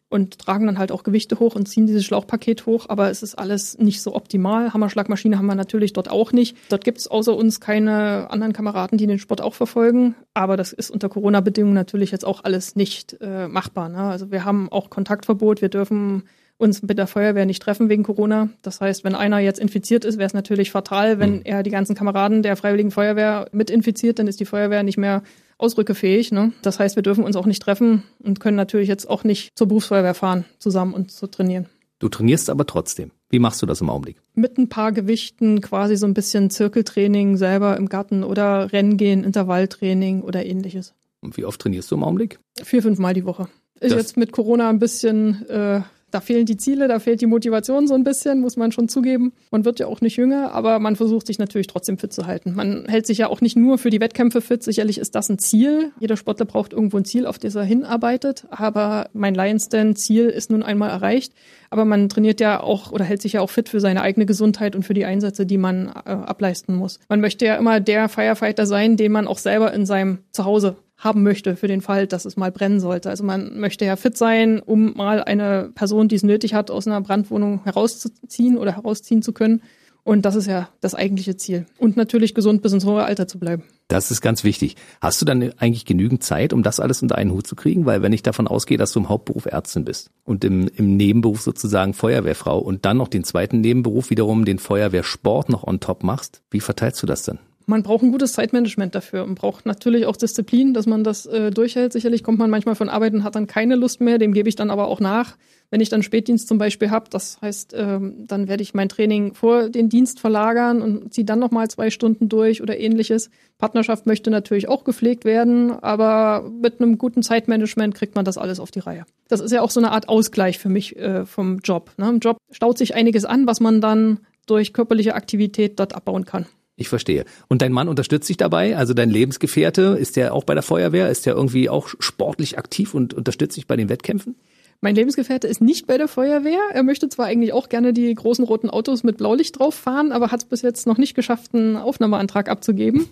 Speaker 3: und tragen dann halt auch Gewichte hoch und ziehen dieses Schlauchpaket hoch, aber es ist alles nicht so optimal. Hammerschlagmaschine haben wir natürlich dort auch nicht. Dort gibt es außer uns keine anderen Kameraden, die den Sport auch verfolgen, aber das ist unter Corona-Bedingungen natürlich jetzt auch alles nicht äh, machbar. Ne? Also wir haben auch Kontaktverbot, wir dürfen uns mit der Feuerwehr nicht treffen wegen Corona. Das heißt, wenn einer jetzt infiziert ist, wäre es natürlich fatal, wenn mhm. er die ganzen Kameraden der Freiwilligen Feuerwehr mit infiziert, dann ist die Feuerwehr nicht mehr ausrückefähig. Ne? Das heißt, wir dürfen uns auch nicht treffen und können natürlich jetzt auch nicht zur Berufsfeuerwehr fahren, zusammen und zu trainieren.
Speaker 2: Du trainierst aber trotzdem. Wie machst du das im Augenblick?
Speaker 3: Mit ein paar Gewichten, quasi so ein bisschen Zirkeltraining selber im Garten oder Rennen gehen, Intervalltraining oder ähnliches.
Speaker 2: Und wie oft trainierst du im Augenblick?
Speaker 3: Vier, fünf Mal die Woche. Ist das jetzt mit Corona ein bisschen äh, da fehlen die Ziele, da fehlt die Motivation so ein bisschen, muss man schon zugeben. Man wird ja auch nicht jünger, aber man versucht sich natürlich trotzdem fit zu halten. Man hält sich ja auch nicht nur für die Wettkämpfe fit. Sicherlich ist das ein Ziel. Jeder Sportler braucht irgendwo ein Ziel, auf das er hinarbeitet. Aber mein Lions Den Ziel ist nun einmal erreicht. Aber man trainiert ja auch oder hält sich ja auch fit für seine eigene Gesundheit und für die Einsätze, die man äh, ableisten muss. Man möchte ja immer der Firefighter sein, den man auch selber in seinem Zuhause haben möchte für den Fall, dass es mal brennen sollte. Also man möchte ja fit sein, um mal eine Person, die es nötig hat, aus einer Brandwohnung herauszuziehen oder herausziehen zu können. Und das ist ja das eigentliche Ziel. Und natürlich gesund bis ins hohe Alter zu bleiben.
Speaker 2: Das ist ganz wichtig. Hast du dann eigentlich genügend Zeit, um das alles unter einen Hut zu kriegen? Weil wenn ich davon ausgehe, dass du im Hauptberuf Ärztin bist und im, im Nebenberuf sozusagen Feuerwehrfrau und dann noch den zweiten Nebenberuf wiederum den Feuerwehrsport noch on top machst, wie verteilst du das dann?
Speaker 3: Man braucht ein gutes Zeitmanagement dafür und braucht natürlich auch Disziplin, dass man das äh, durchhält. Sicherlich kommt man manchmal von Arbeit und hat dann keine Lust mehr, dem gebe ich dann aber auch nach. Wenn ich dann Spätdienst zum Beispiel habe, das heißt, ähm, dann werde ich mein Training vor den Dienst verlagern und ziehe dann nochmal zwei Stunden durch oder ähnliches. Partnerschaft möchte natürlich auch gepflegt werden, aber mit einem guten Zeitmanagement kriegt man das alles auf die Reihe. Das ist ja auch so eine Art Ausgleich für mich äh, vom Job. Ne? Im Job staut sich einiges an, was man dann durch körperliche Aktivität dort abbauen kann.
Speaker 2: Ich verstehe. Und dein Mann unterstützt dich dabei? Also dein Lebensgefährte, ist der auch bei der Feuerwehr? Ist der irgendwie auch sportlich aktiv und unterstützt dich bei den Wettkämpfen?
Speaker 3: Mein Lebensgefährte ist nicht bei der Feuerwehr. Er möchte zwar eigentlich auch gerne die großen roten Autos mit Blaulicht drauf fahren, aber hat es bis jetzt noch nicht geschafft, einen Aufnahmeantrag abzugeben.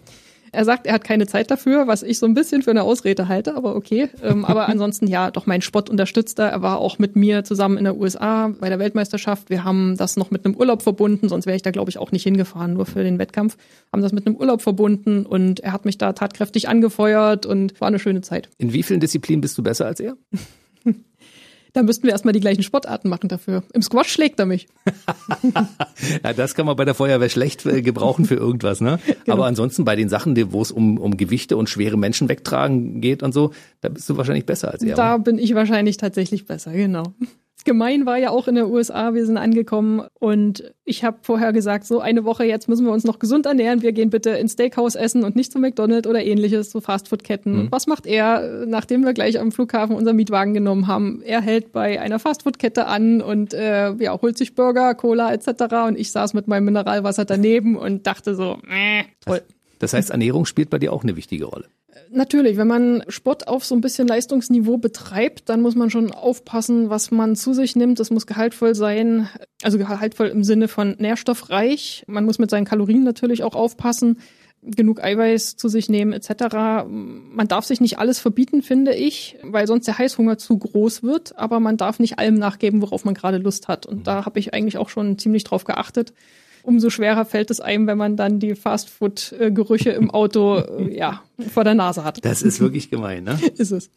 Speaker 3: Er sagt, er hat keine Zeit dafür, was ich so ein bisschen für eine Ausrede halte, aber okay. Ähm, aber ansonsten ja, doch mein Spott unterstützt er. Er war auch mit mir zusammen in der USA bei der Weltmeisterschaft. Wir haben das noch mit einem Urlaub verbunden, sonst wäre ich da, glaube ich, auch nicht hingefahren, nur für den Wettkampf. Haben das mit einem Urlaub verbunden und er hat mich da tatkräftig angefeuert und war eine schöne Zeit.
Speaker 2: In wie vielen Disziplinen bist du besser als er?
Speaker 3: Da müssten wir erstmal die gleichen Sportarten machen dafür. Im Squash schlägt er mich.
Speaker 2: ja, das kann man bei der Feuerwehr schlecht äh, gebrauchen für irgendwas, ne? Genau. Aber ansonsten bei den Sachen, wo es um, um Gewichte und schwere Menschen wegtragen geht und so, da bist du wahrscheinlich besser als er.
Speaker 3: Da bin ich wahrscheinlich tatsächlich besser, genau. Gemein war ja auch in der USA, wir sind angekommen und ich habe vorher gesagt, so eine Woche jetzt müssen wir uns noch gesund ernähren, wir gehen bitte ins Steakhouse essen und nicht zum McDonald's oder ähnliches, so Fastfood-Ketten. Mhm. Was macht er, nachdem wir gleich am Flughafen unseren Mietwagen genommen haben? Er hält bei einer Fastfood-Kette an und äh, ja, holt sich Burger, Cola etc. Und ich saß mit meinem Mineralwasser daneben und dachte so, äh, toll.
Speaker 2: Das heißt, Ernährung spielt bei dir auch eine wichtige Rolle.
Speaker 3: Natürlich, wenn man Sport auf so ein bisschen Leistungsniveau betreibt, dann muss man schon aufpassen, was man zu sich nimmt. Das muss gehaltvoll sein, also gehaltvoll im Sinne von nährstoffreich. Man muss mit seinen Kalorien natürlich auch aufpassen, genug Eiweiß zu sich nehmen etc. Man darf sich nicht alles verbieten, finde ich, weil sonst der Heißhunger zu groß wird. Aber man darf nicht allem nachgeben, worauf man gerade Lust hat. Und da habe ich eigentlich auch schon ziemlich drauf geachtet umso schwerer fällt es einem, wenn man dann die Fastfood-Gerüche im Auto äh, ja, vor der Nase hat.
Speaker 2: Das ist wirklich gemein, ne?
Speaker 3: ist es.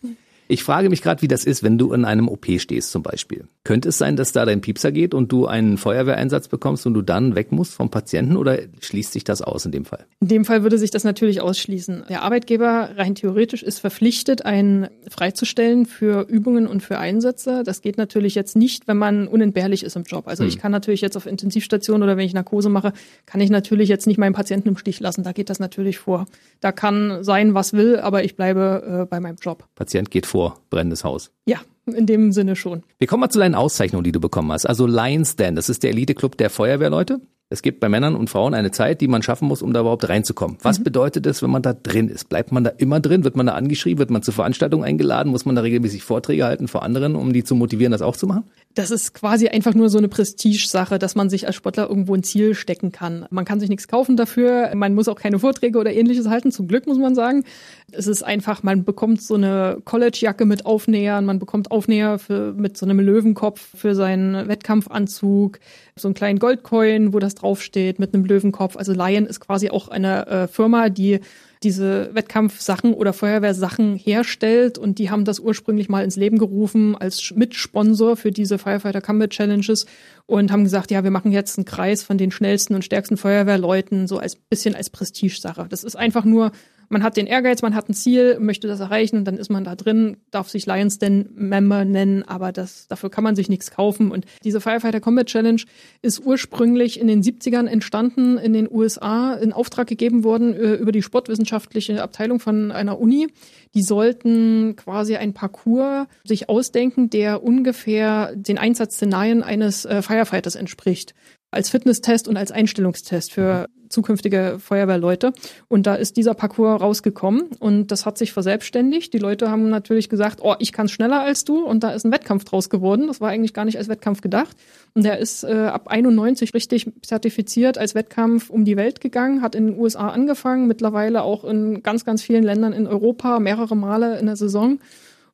Speaker 2: Ich frage mich gerade, wie das ist, wenn du in einem OP stehst zum Beispiel. Könnte es sein, dass da dein Piepser geht und du einen Feuerwehreinsatz bekommst und du dann weg musst vom Patienten oder schließt sich das aus in dem Fall?
Speaker 3: In dem Fall würde sich das natürlich ausschließen. Der Arbeitgeber rein theoretisch ist verpflichtet, einen freizustellen für Übungen und für Einsätze. Das geht natürlich jetzt nicht, wenn man unentbehrlich ist im Job. Also hm. ich kann natürlich jetzt auf Intensivstation oder wenn ich Narkose mache, kann ich natürlich jetzt nicht meinen Patienten im Stich lassen. Da geht das natürlich vor. Da kann sein, was will, aber ich bleibe äh, bei meinem Job.
Speaker 2: Patient geht vor vor brennendes Haus.
Speaker 3: Ja, in dem Sinne schon.
Speaker 2: Wir kommen mal zu deinen Auszeichnungen, die du bekommen hast. Also Lions Den, das ist der Elite-Club der Feuerwehrleute. Es gibt bei Männern und Frauen eine Zeit, die man schaffen muss, um da überhaupt reinzukommen. Was mhm. bedeutet es, wenn man da drin ist? Bleibt man da immer drin? Wird man da angeschrieben? Wird man zu Veranstaltungen eingeladen? Muss man da regelmäßig Vorträge halten vor anderen, um die zu motivieren, das auch zu machen?
Speaker 3: Das ist quasi einfach nur so eine Prestige-Sache, dass man sich als Sportler irgendwo ein Ziel stecken kann. Man kann sich nichts kaufen dafür. Man muss auch keine Vorträge oder ähnliches halten. Zum Glück muss man sagen. Es ist einfach, man bekommt so eine College-Jacke mit Aufnähern. Man bekommt Aufnäher für, mit so einem Löwenkopf für seinen Wettkampfanzug. So einen kleinen Goldcoin, wo das draufsteht mit einem Löwenkopf. Also Lion ist quasi auch eine äh, Firma, die diese Wettkampfsachen oder Feuerwehrsachen herstellt und die haben das ursprünglich mal ins Leben gerufen als Mitsponsor für diese Firefighter Combat Challenges und haben gesagt, ja, wir machen jetzt einen Kreis von den schnellsten und stärksten Feuerwehrleuten so als bisschen als Prestigesache. Das ist einfach nur man hat den Ehrgeiz, man hat ein Ziel, möchte das erreichen, dann ist man da drin, darf sich Lions Den Member nennen, aber das, dafür kann man sich nichts kaufen. Und diese Firefighter Combat Challenge ist ursprünglich in den 70ern entstanden, in den USA in Auftrag gegeben worden äh, über die sportwissenschaftliche Abteilung von einer Uni. Die sollten quasi ein Parcours sich ausdenken, der ungefähr den Einsatzszenarien eines äh, Firefighters entspricht als Fitnesstest und als Einstellungstest für zukünftige Feuerwehrleute. Und da ist dieser Parcours rausgekommen und das hat sich verselbstständigt. Die Leute haben natürlich gesagt, oh, ich kann schneller als du und da ist ein Wettkampf draus geworden. Das war eigentlich gar nicht als Wettkampf gedacht. Und der ist äh, ab 91 richtig zertifiziert als Wettkampf um die Welt gegangen, hat in den USA angefangen, mittlerweile auch in ganz, ganz vielen Ländern in Europa mehrere Male in der Saison.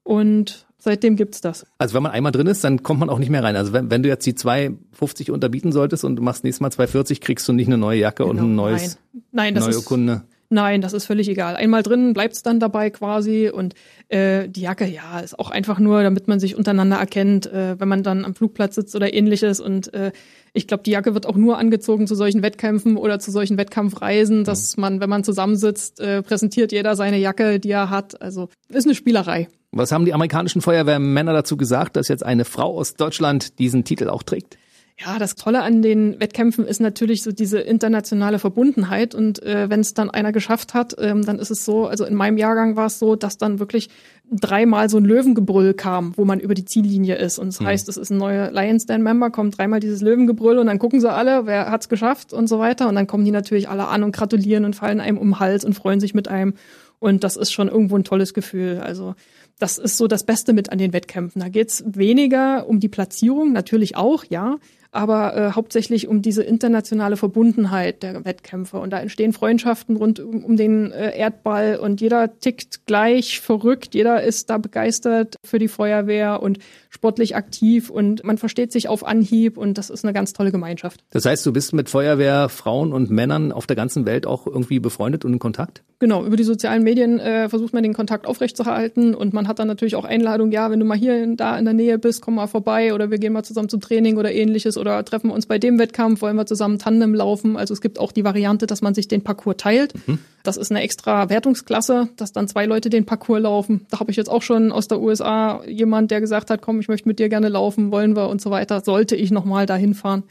Speaker 3: Und seitdem gibt's das.
Speaker 2: Also wenn man einmal drin ist, dann kommt man auch nicht mehr rein. Also wenn, wenn du jetzt die 2,50 unterbieten solltest und du machst nächstes Mal 2,40, kriegst du nicht eine neue Jacke genau, und ein neues,
Speaker 3: nein. Nein, das
Speaker 2: neue
Speaker 3: ist,
Speaker 2: Kunde.
Speaker 3: Nein, das ist völlig egal. Einmal drin bleibt's dann dabei quasi und äh, die Jacke, ja, ist auch einfach nur, damit man sich untereinander erkennt, äh, wenn man dann am Flugplatz sitzt oder ähnliches. Und äh, ich glaube, die Jacke wird auch nur angezogen zu solchen Wettkämpfen oder zu solchen Wettkampfreisen, dass man, wenn man zusammensitzt, äh, präsentiert jeder seine Jacke, die er hat. Also ist eine Spielerei.
Speaker 2: Was haben die amerikanischen Feuerwehrmänner dazu gesagt, dass jetzt eine Frau aus Deutschland diesen Titel auch trägt?
Speaker 3: Ja, das Tolle an den Wettkämpfen ist natürlich so diese internationale Verbundenheit. Und äh, wenn es dann einer geschafft hat, ähm, dann ist es so, also in meinem Jahrgang war es so, dass dann wirklich dreimal so ein Löwengebrüll kam, wo man über die Ziellinie ist. Und das mhm. heißt, es ist ein neuer Lions Den Member, kommt dreimal dieses Löwengebrüll und dann gucken sie alle, wer hat's geschafft und so weiter. Und dann kommen die natürlich alle an und gratulieren und fallen einem um den Hals und freuen sich mit einem. Und das ist schon irgendwo ein tolles Gefühl. Also das ist so das Beste mit an den Wettkämpfen. Da geht's weniger um die Platzierung, natürlich auch, ja, aber äh, hauptsächlich um diese internationale Verbundenheit der Wettkämpfe. Und da entstehen Freundschaften rund um, um den äh, Erdball und jeder tickt gleich verrückt, jeder ist da begeistert für die Feuerwehr und sportlich aktiv und man versteht sich auf Anhieb und das ist eine ganz tolle Gemeinschaft.
Speaker 2: Das heißt, du bist mit Feuerwehr, Frauen und Männern auf der ganzen Welt auch irgendwie befreundet und in Kontakt?
Speaker 3: Genau, über die sozialen Medien äh, versucht man den Kontakt aufrechtzuerhalten und man hat dann natürlich auch Einladungen, ja, wenn du mal hier da in der Nähe bist, komm mal vorbei oder wir gehen mal zusammen zum Training oder ähnliches oder treffen uns bei dem Wettkampf, wollen wir zusammen Tandem laufen. Also es gibt auch die Variante, dass man sich den Parcours teilt. Mhm. Das ist eine extra Wertungsklasse, dass dann zwei Leute den Parcours laufen. Da habe ich jetzt auch schon aus der USA jemand, der gesagt hat, komm, ich möchte mit dir gerne laufen, wollen wir und so weiter. Sollte ich nochmal dahin fahren.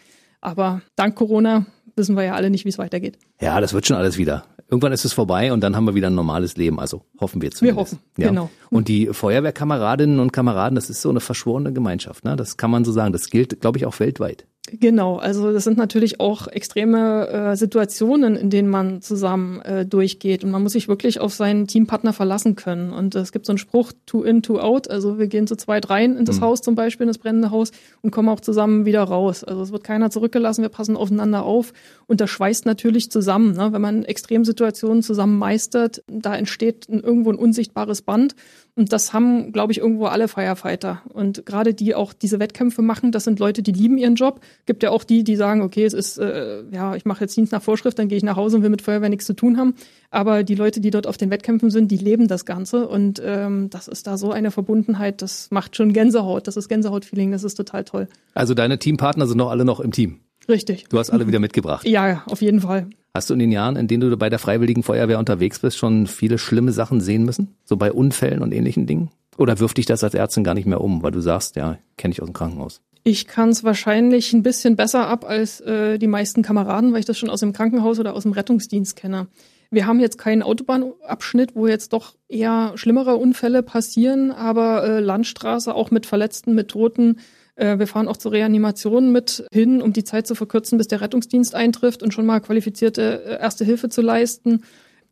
Speaker 3: Aber dank Corona wissen wir ja alle nicht, wie es weitergeht.
Speaker 2: Ja, das wird schon alles wieder. Irgendwann ist es vorbei und dann haben wir wieder ein normales Leben. Also hoffen wir zumindest.
Speaker 3: Wir hoffen, ja. genau.
Speaker 2: Und die Feuerwehrkameradinnen und Kameraden, das ist so eine verschworene Gemeinschaft. Ne? Das kann man so sagen. Das gilt, glaube ich, auch weltweit.
Speaker 3: Genau, also das sind natürlich auch extreme äh, Situationen, in denen man zusammen äh, durchgeht und man muss sich wirklich auf seinen Teampartner verlassen können. Und es gibt so einen Spruch, two in, two out. Also wir gehen zu zweit rein in das mhm. Haus zum Beispiel, in das brennende Haus und kommen auch zusammen wieder raus. Also es wird keiner zurückgelassen, wir passen aufeinander auf und das schweißt natürlich zusammen. Ne? Wenn man Extremsituationen zusammen meistert, da entsteht ein, irgendwo ein unsichtbares Band und das haben, glaube ich, irgendwo alle Firefighter. Und gerade die auch diese Wettkämpfe machen, das sind Leute, die lieben ihren Job. Gibt ja auch die, die sagen, okay, es ist, äh, ja, ich mache jetzt Dienst nach Vorschrift, dann gehe ich nach Hause und will mit Feuerwehr nichts zu tun haben. Aber die Leute, die dort auf den Wettkämpfen sind, die leben das Ganze. Und ähm, das ist da so eine Verbundenheit, das macht schon Gänsehaut. Das ist Gänsehautfeeling, das ist total toll.
Speaker 2: Also deine Teampartner sind noch alle noch im Team?
Speaker 3: Richtig.
Speaker 2: Du hast alle wieder mitgebracht?
Speaker 3: Ja, auf jeden Fall.
Speaker 2: Hast du in den Jahren, in denen du bei der Freiwilligen Feuerwehr unterwegs bist, schon viele schlimme Sachen sehen müssen? So bei Unfällen und ähnlichen Dingen? Oder wirft dich das als Ärztin gar nicht mehr um, weil du sagst, ja, kenne ich aus dem Krankenhaus?
Speaker 3: Ich kann es wahrscheinlich ein bisschen besser ab als äh, die meisten Kameraden, weil ich das schon aus dem Krankenhaus oder aus dem Rettungsdienst kenne. Wir haben jetzt keinen Autobahnabschnitt, wo jetzt doch eher schlimmere Unfälle passieren, aber äh, Landstraße auch mit Verletzten, mit Toten, wir fahren auch zur Reanimation mit hin, um die Zeit zu verkürzen, bis der Rettungsdienst eintrifft und schon mal qualifizierte äh, Erste Hilfe zu leisten.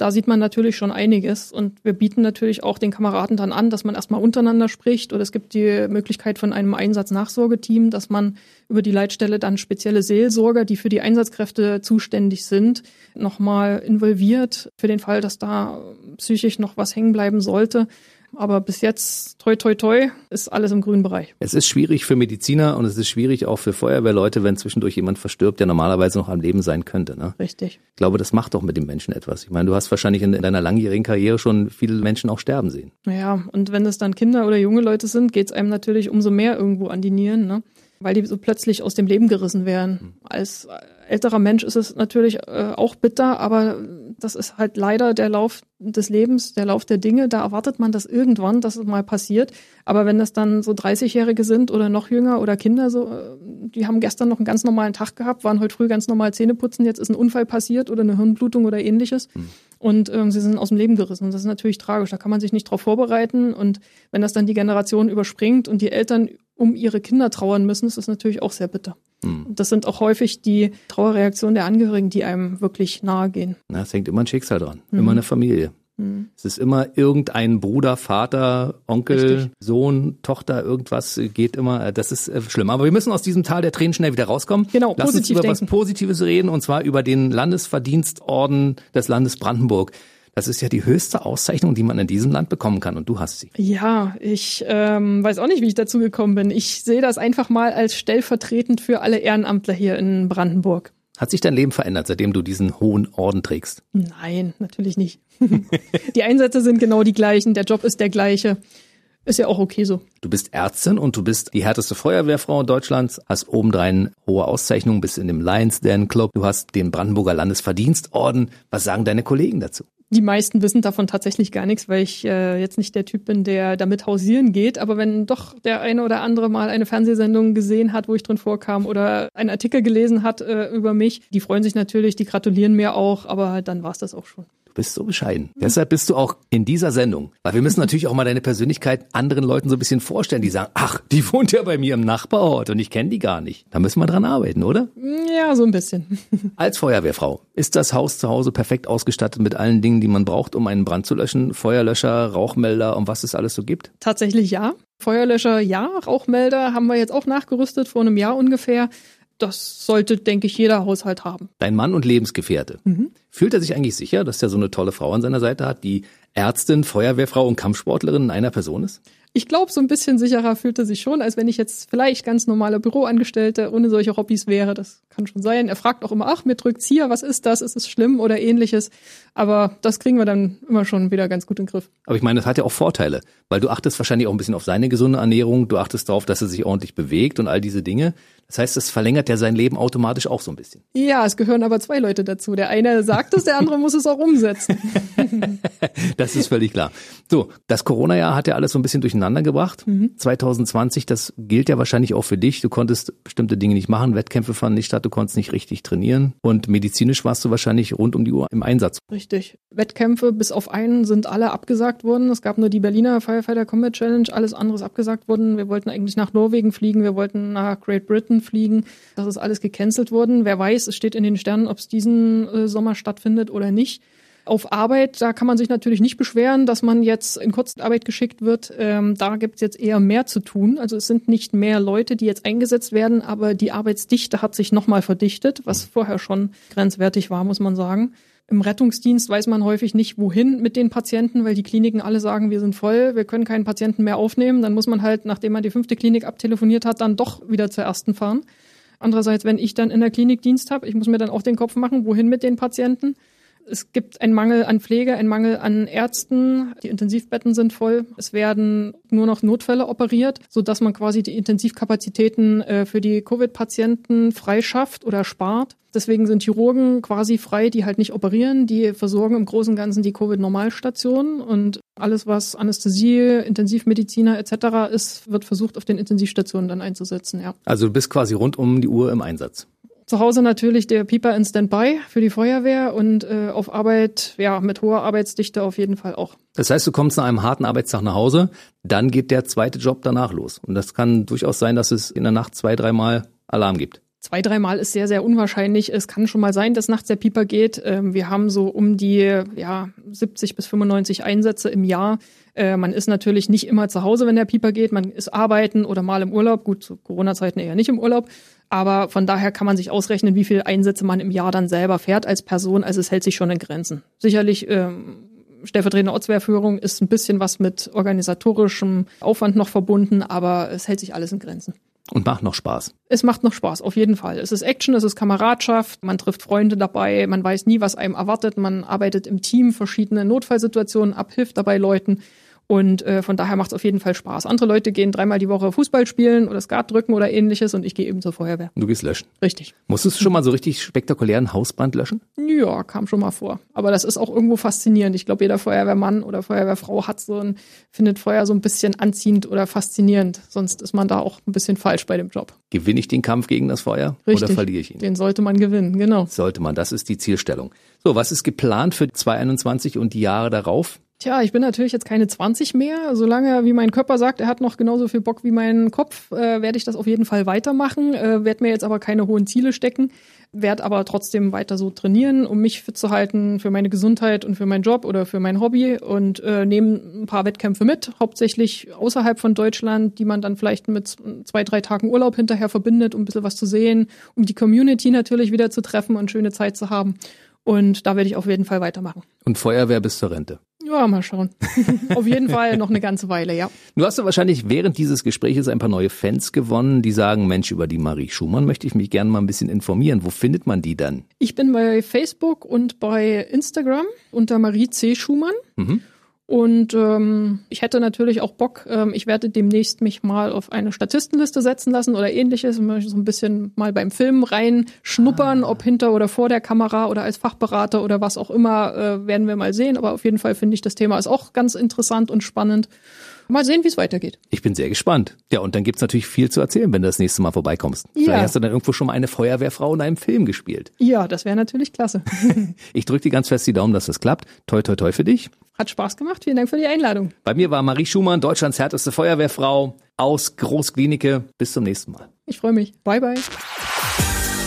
Speaker 3: Da sieht man natürlich schon einiges und wir bieten natürlich auch den Kameraden dann an, dass man erstmal untereinander spricht oder es gibt die Möglichkeit von einem Einsatznachsorgeteam, dass man über die Leitstelle dann spezielle Seelsorger, die für die Einsatzkräfte zuständig sind, nochmal involviert für den Fall, dass da psychisch noch was hängen bleiben sollte. Aber bis jetzt, toi, toi, toi, ist alles im grünen Bereich.
Speaker 2: Es ist schwierig für Mediziner und es ist schwierig auch für Feuerwehrleute, wenn zwischendurch jemand verstirbt, der normalerweise noch am Leben sein könnte. Ne?
Speaker 3: Richtig.
Speaker 2: Ich glaube, das macht doch mit dem Menschen etwas. Ich meine, du hast wahrscheinlich in deiner langjährigen Karriere schon viele Menschen auch sterben sehen.
Speaker 3: Ja, und wenn es dann Kinder oder junge Leute sind, geht es einem natürlich umso mehr irgendwo an die Nieren. Ne? Weil die so plötzlich aus dem Leben gerissen werden. Hm. Als älterer Mensch ist es natürlich äh, auch bitter, aber das ist halt leider der Lauf des Lebens, der Lauf der Dinge. Da erwartet man das irgendwann, dass es mal passiert. Aber wenn das dann so 30-Jährige sind oder noch jünger oder Kinder, so, äh, die haben gestern noch einen ganz normalen Tag gehabt, waren heute früh ganz normal Zähne putzen, jetzt ist ein Unfall passiert oder eine Hirnblutung oder ähnliches. Mhm. Und ähm, sie sind aus dem Leben gerissen. Und das ist natürlich tragisch. Da kann man sich nicht drauf vorbereiten. Und wenn das dann die Generation überspringt und die Eltern um ihre Kinder trauern müssen, ist das natürlich auch sehr bitter. Mhm. Das sind auch häufig die Trauerreaktionen der Angehörigen, die einem wirklich nahe gehen.
Speaker 2: Na, es hängt immer ein Schicksal dran, mhm. immer eine Familie. Mhm. Es ist immer irgendein Bruder, Vater, Onkel, Richtig. Sohn, Tochter, irgendwas geht immer. Das ist äh, schlimm. Aber wir müssen aus diesem Tal der Tränen schnell wieder rauskommen.
Speaker 3: Genau,
Speaker 2: Lass uns über denken. was Positives reden und zwar über den Landesverdienstorden des Landes Brandenburg. Das ist ja die höchste Auszeichnung, die man in diesem Land bekommen kann und du hast sie.
Speaker 3: Ja, ich ähm, weiß auch nicht, wie ich dazu gekommen bin. Ich sehe das einfach mal als stellvertretend für alle Ehrenamtler hier in Brandenburg.
Speaker 2: Hat sich dein Leben verändert, seitdem du diesen hohen Orden trägst?
Speaker 3: Nein, natürlich nicht. die Einsätze sind genau die gleichen, der Job ist der gleiche. Ist ja auch okay so.
Speaker 2: Du bist Ärztin und du bist die härteste Feuerwehrfrau Deutschlands, hast obendrein hohe Auszeichnungen, bist in dem Lions Den Club, du hast den Brandenburger Landesverdienstorden. Was sagen deine Kollegen dazu?
Speaker 3: Die meisten wissen davon tatsächlich gar nichts, weil ich äh, jetzt nicht der Typ bin, der damit hausieren geht. Aber wenn doch der eine oder andere mal eine Fernsehsendung gesehen hat, wo ich drin vorkam oder einen Artikel gelesen hat äh, über mich, die freuen sich natürlich, die gratulieren mir auch, aber dann war's das auch schon.
Speaker 2: Du bist so bescheiden. Mhm. Deshalb bist du auch in dieser Sendung. Weil wir müssen natürlich auch mal deine Persönlichkeit anderen Leuten so ein bisschen vorstellen, die sagen, ach, die wohnt ja bei mir im Nachbarort und ich kenne die gar nicht. Da müssen wir dran arbeiten, oder?
Speaker 3: Ja, so ein bisschen.
Speaker 2: Als Feuerwehrfrau ist das Haus zu Hause perfekt ausgestattet mit allen Dingen, die man braucht, um einen Brand zu löschen? Feuerlöscher, Rauchmelder und was es alles so gibt?
Speaker 3: Tatsächlich ja. Feuerlöscher ja, Rauchmelder haben wir jetzt auch nachgerüstet vor einem Jahr ungefähr das sollte, denke ich, jeder Haushalt haben.
Speaker 2: Dein Mann und Lebensgefährte. Mhm. Fühlt er sich eigentlich sicher, dass er so eine tolle Frau an seiner Seite hat, die Ärztin, Feuerwehrfrau und Kampfsportlerin in einer Person ist?
Speaker 3: Ich glaube, so ein bisschen sicherer fühlt er sich schon, als wenn ich jetzt vielleicht ganz normale Büroangestellte ohne solche Hobbys wäre. Das kann schon sein. Er fragt auch immer, ach, mir drückt's hier, was ist das? Ist es schlimm oder ähnliches? Aber das kriegen wir dann immer schon wieder ganz gut in den Griff.
Speaker 2: Aber ich meine, das hat ja auch Vorteile, weil du achtest wahrscheinlich auch ein bisschen auf seine gesunde Ernährung, du achtest darauf, dass er sich ordentlich bewegt und all diese Dinge. Das heißt, das verlängert ja sein Leben automatisch auch so ein bisschen.
Speaker 3: Ja, es gehören aber zwei Leute dazu. Der eine sagt es, der andere muss es auch umsetzen.
Speaker 2: das ist völlig klar. So, das Corona-Jahr hat ja alles so ein bisschen durcheinander gebracht. Mhm. 2020, das gilt ja wahrscheinlich auch für dich. Du konntest bestimmte Dinge nicht machen, Wettkämpfe fanden nicht statt, du konntest nicht richtig trainieren und medizinisch warst du wahrscheinlich rund um die Uhr im Einsatz.
Speaker 3: Richtig. Wettkämpfe bis auf einen sind alle abgesagt worden. Es gab nur die Berliner Firefighter Combat Challenge, alles andere ist abgesagt worden. Wir wollten eigentlich nach Norwegen fliegen, wir wollten nach Great Britain fliegen. Das ist alles gecancelt worden. Wer weiß, es steht in den Sternen, ob es diesen äh, Sommer stattfindet oder nicht. Auf Arbeit, da kann man sich natürlich nicht beschweren, dass man jetzt in Kurzarbeit geschickt wird. Ähm, da gibt es jetzt eher mehr zu tun. Also es sind nicht mehr Leute, die jetzt eingesetzt werden, aber die Arbeitsdichte hat sich nochmal verdichtet, was vorher schon grenzwertig war, muss man sagen. Im Rettungsdienst weiß man häufig nicht, wohin mit den Patienten, weil die Kliniken alle sagen, wir sind voll, wir können keinen Patienten mehr aufnehmen. Dann muss man halt, nachdem man die fünfte Klinik abtelefoniert hat, dann doch wieder zur ersten fahren. Andererseits, wenn ich dann in der Klinik Dienst habe, ich muss mir dann auch den Kopf machen, wohin mit den Patienten. Es gibt einen Mangel an Pflege, einen Mangel an Ärzten. Die Intensivbetten sind voll. Es werden nur noch Notfälle operiert, so dass man quasi die Intensivkapazitäten äh, für die Covid-Patienten freischafft oder spart. Deswegen sind Chirurgen quasi frei, die halt nicht operieren. Die versorgen im Großen und Ganzen die Covid-Normalstationen und alles, was Anästhesie, Intensivmediziner etc. ist, wird versucht, auf den Intensivstationen dann einzusetzen. Ja.
Speaker 2: Also du bist quasi rund um die Uhr im Einsatz.
Speaker 3: Zu Hause natürlich der Pieper in Standby für die Feuerwehr und äh, auf Arbeit, ja, mit hoher Arbeitsdichte auf jeden Fall auch.
Speaker 2: Das heißt, du kommst nach einem harten Arbeitstag nach Hause, dann geht der zweite Job danach los. Und das kann durchaus sein, dass es in der Nacht zwei, dreimal Alarm gibt.
Speaker 3: Zwei, dreimal ist sehr, sehr unwahrscheinlich. Es kann schon mal sein, dass nachts der Pieper geht. Ähm, wir haben so um die ja, 70 bis 95 Einsätze im Jahr. Äh, man ist natürlich nicht immer zu Hause, wenn der Pieper geht. Man ist arbeiten oder mal im Urlaub. Gut, zu Corona-Zeiten eher nicht im Urlaub. Aber von daher kann man sich ausrechnen, wie viele Einsätze man im Jahr dann selber fährt als Person. Also es hält sich schon in Grenzen. Sicherlich ähm, stellvertretende Ortswehrführung ist ein bisschen was mit organisatorischem Aufwand noch verbunden, aber es hält sich alles in Grenzen.
Speaker 2: Und macht noch Spaß.
Speaker 3: Es macht noch Spaß, auf jeden Fall. Es ist Action, es ist Kameradschaft, man trifft Freunde dabei, man weiß nie, was einem erwartet, man arbeitet im Team, verschiedene Notfallsituationen ab, hilft dabei Leuten. Und äh, von daher macht es auf jeden Fall Spaß. Andere Leute gehen dreimal die Woche Fußball spielen oder Skat drücken oder ähnliches und ich gehe eben zur Feuerwehr.
Speaker 2: Du gehst löschen.
Speaker 3: Richtig.
Speaker 2: Musstest du schon mal so richtig spektakulären Hausbrand löschen?
Speaker 3: Ja, kam schon mal vor. Aber das ist auch irgendwo faszinierend. Ich glaube, jeder Feuerwehrmann oder Feuerwehrfrau hat so ein, findet Feuer so ein bisschen anziehend oder faszinierend. Sonst ist man da auch ein bisschen falsch bei dem Job.
Speaker 2: Gewinne ich den Kampf gegen das Feuer
Speaker 3: Richtig.
Speaker 2: oder verliere ich ihn?
Speaker 3: Den sollte man gewinnen, genau.
Speaker 2: Sollte man, das ist die Zielstellung. So, was ist geplant für 2021 und die Jahre darauf?
Speaker 3: Tja, ich bin natürlich jetzt keine 20 mehr. Solange, wie mein Körper sagt, er hat noch genauso viel Bock wie mein Kopf, äh, werde ich das auf jeden Fall weitermachen. Äh, werde mir jetzt aber keine hohen Ziele stecken, werde aber trotzdem weiter so trainieren, um mich fit zu halten für meine Gesundheit und für meinen Job oder für mein Hobby und äh, nehme ein paar Wettkämpfe mit, hauptsächlich außerhalb von Deutschland, die man dann vielleicht mit zwei, drei Tagen Urlaub hinterher verbindet, um ein bisschen was zu sehen, um die Community natürlich wieder zu treffen und schöne Zeit zu haben. Und da werde ich auf jeden Fall weitermachen.
Speaker 2: Und Feuerwehr bis zur Rente.
Speaker 3: Ja, mal schauen. auf jeden Fall noch eine ganze Weile, ja.
Speaker 2: Du hast ja wahrscheinlich während dieses Gespräches ein paar neue Fans gewonnen, die sagen, Mensch, über die Marie Schumann möchte ich mich gerne mal ein bisschen informieren. Wo findet man die dann?
Speaker 3: Ich bin bei Facebook und bei Instagram unter Marie C. Schumann. Mhm. Und ähm, ich hätte natürlich auch Bock, ähm, ich werde demnächst mich mal auf eine Statistenliste setzen lassen oder ähnliches, so ein bisschen mal beim Film reinschnuppern, ah. ob hinter oder vor der Kamera oder als Fachberater oder was auch immer, äh, werden wir mal sehen. Aber auf jeden Fall finde ich, das Thema ist auch ganz interessant und spannend. Mal sehen, wie es weitergeht.
Speaker 2: Ich bin sehr gespannt. Ja, und dann gibt's natürlich viel zu erzählen, wenn du das nächste Mal vorbeikommst. Ja. Vielleicht hast du dann irgendwo schon mal eine Feuerwehrfrau in einem Film gespielt.
Speaker 3: Ja, das wäre natürlich klasse.
Speaker 2: ich drücke dir ganz fest die Daumen, dass das klappt. Toi, toi, toi für dich.
Speaker 3: Hat Spaß gemacht. Vielen Dank für die Einladung.
Speaker 2: Bei mir war Marie Schumann, Deutschlands härteste Feuerwehrfrau aus Großklinike. Bis zum nächsten Mal.
Speaker 3: Ich freue mich. Bye, bye.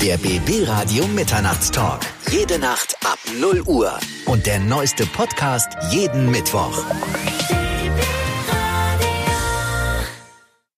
Speaker 1: Der BB Radio Mitternachtstalk. Jede Nacht ab 0 Uhr. Und der neueste Podcast jeden Mittwoch.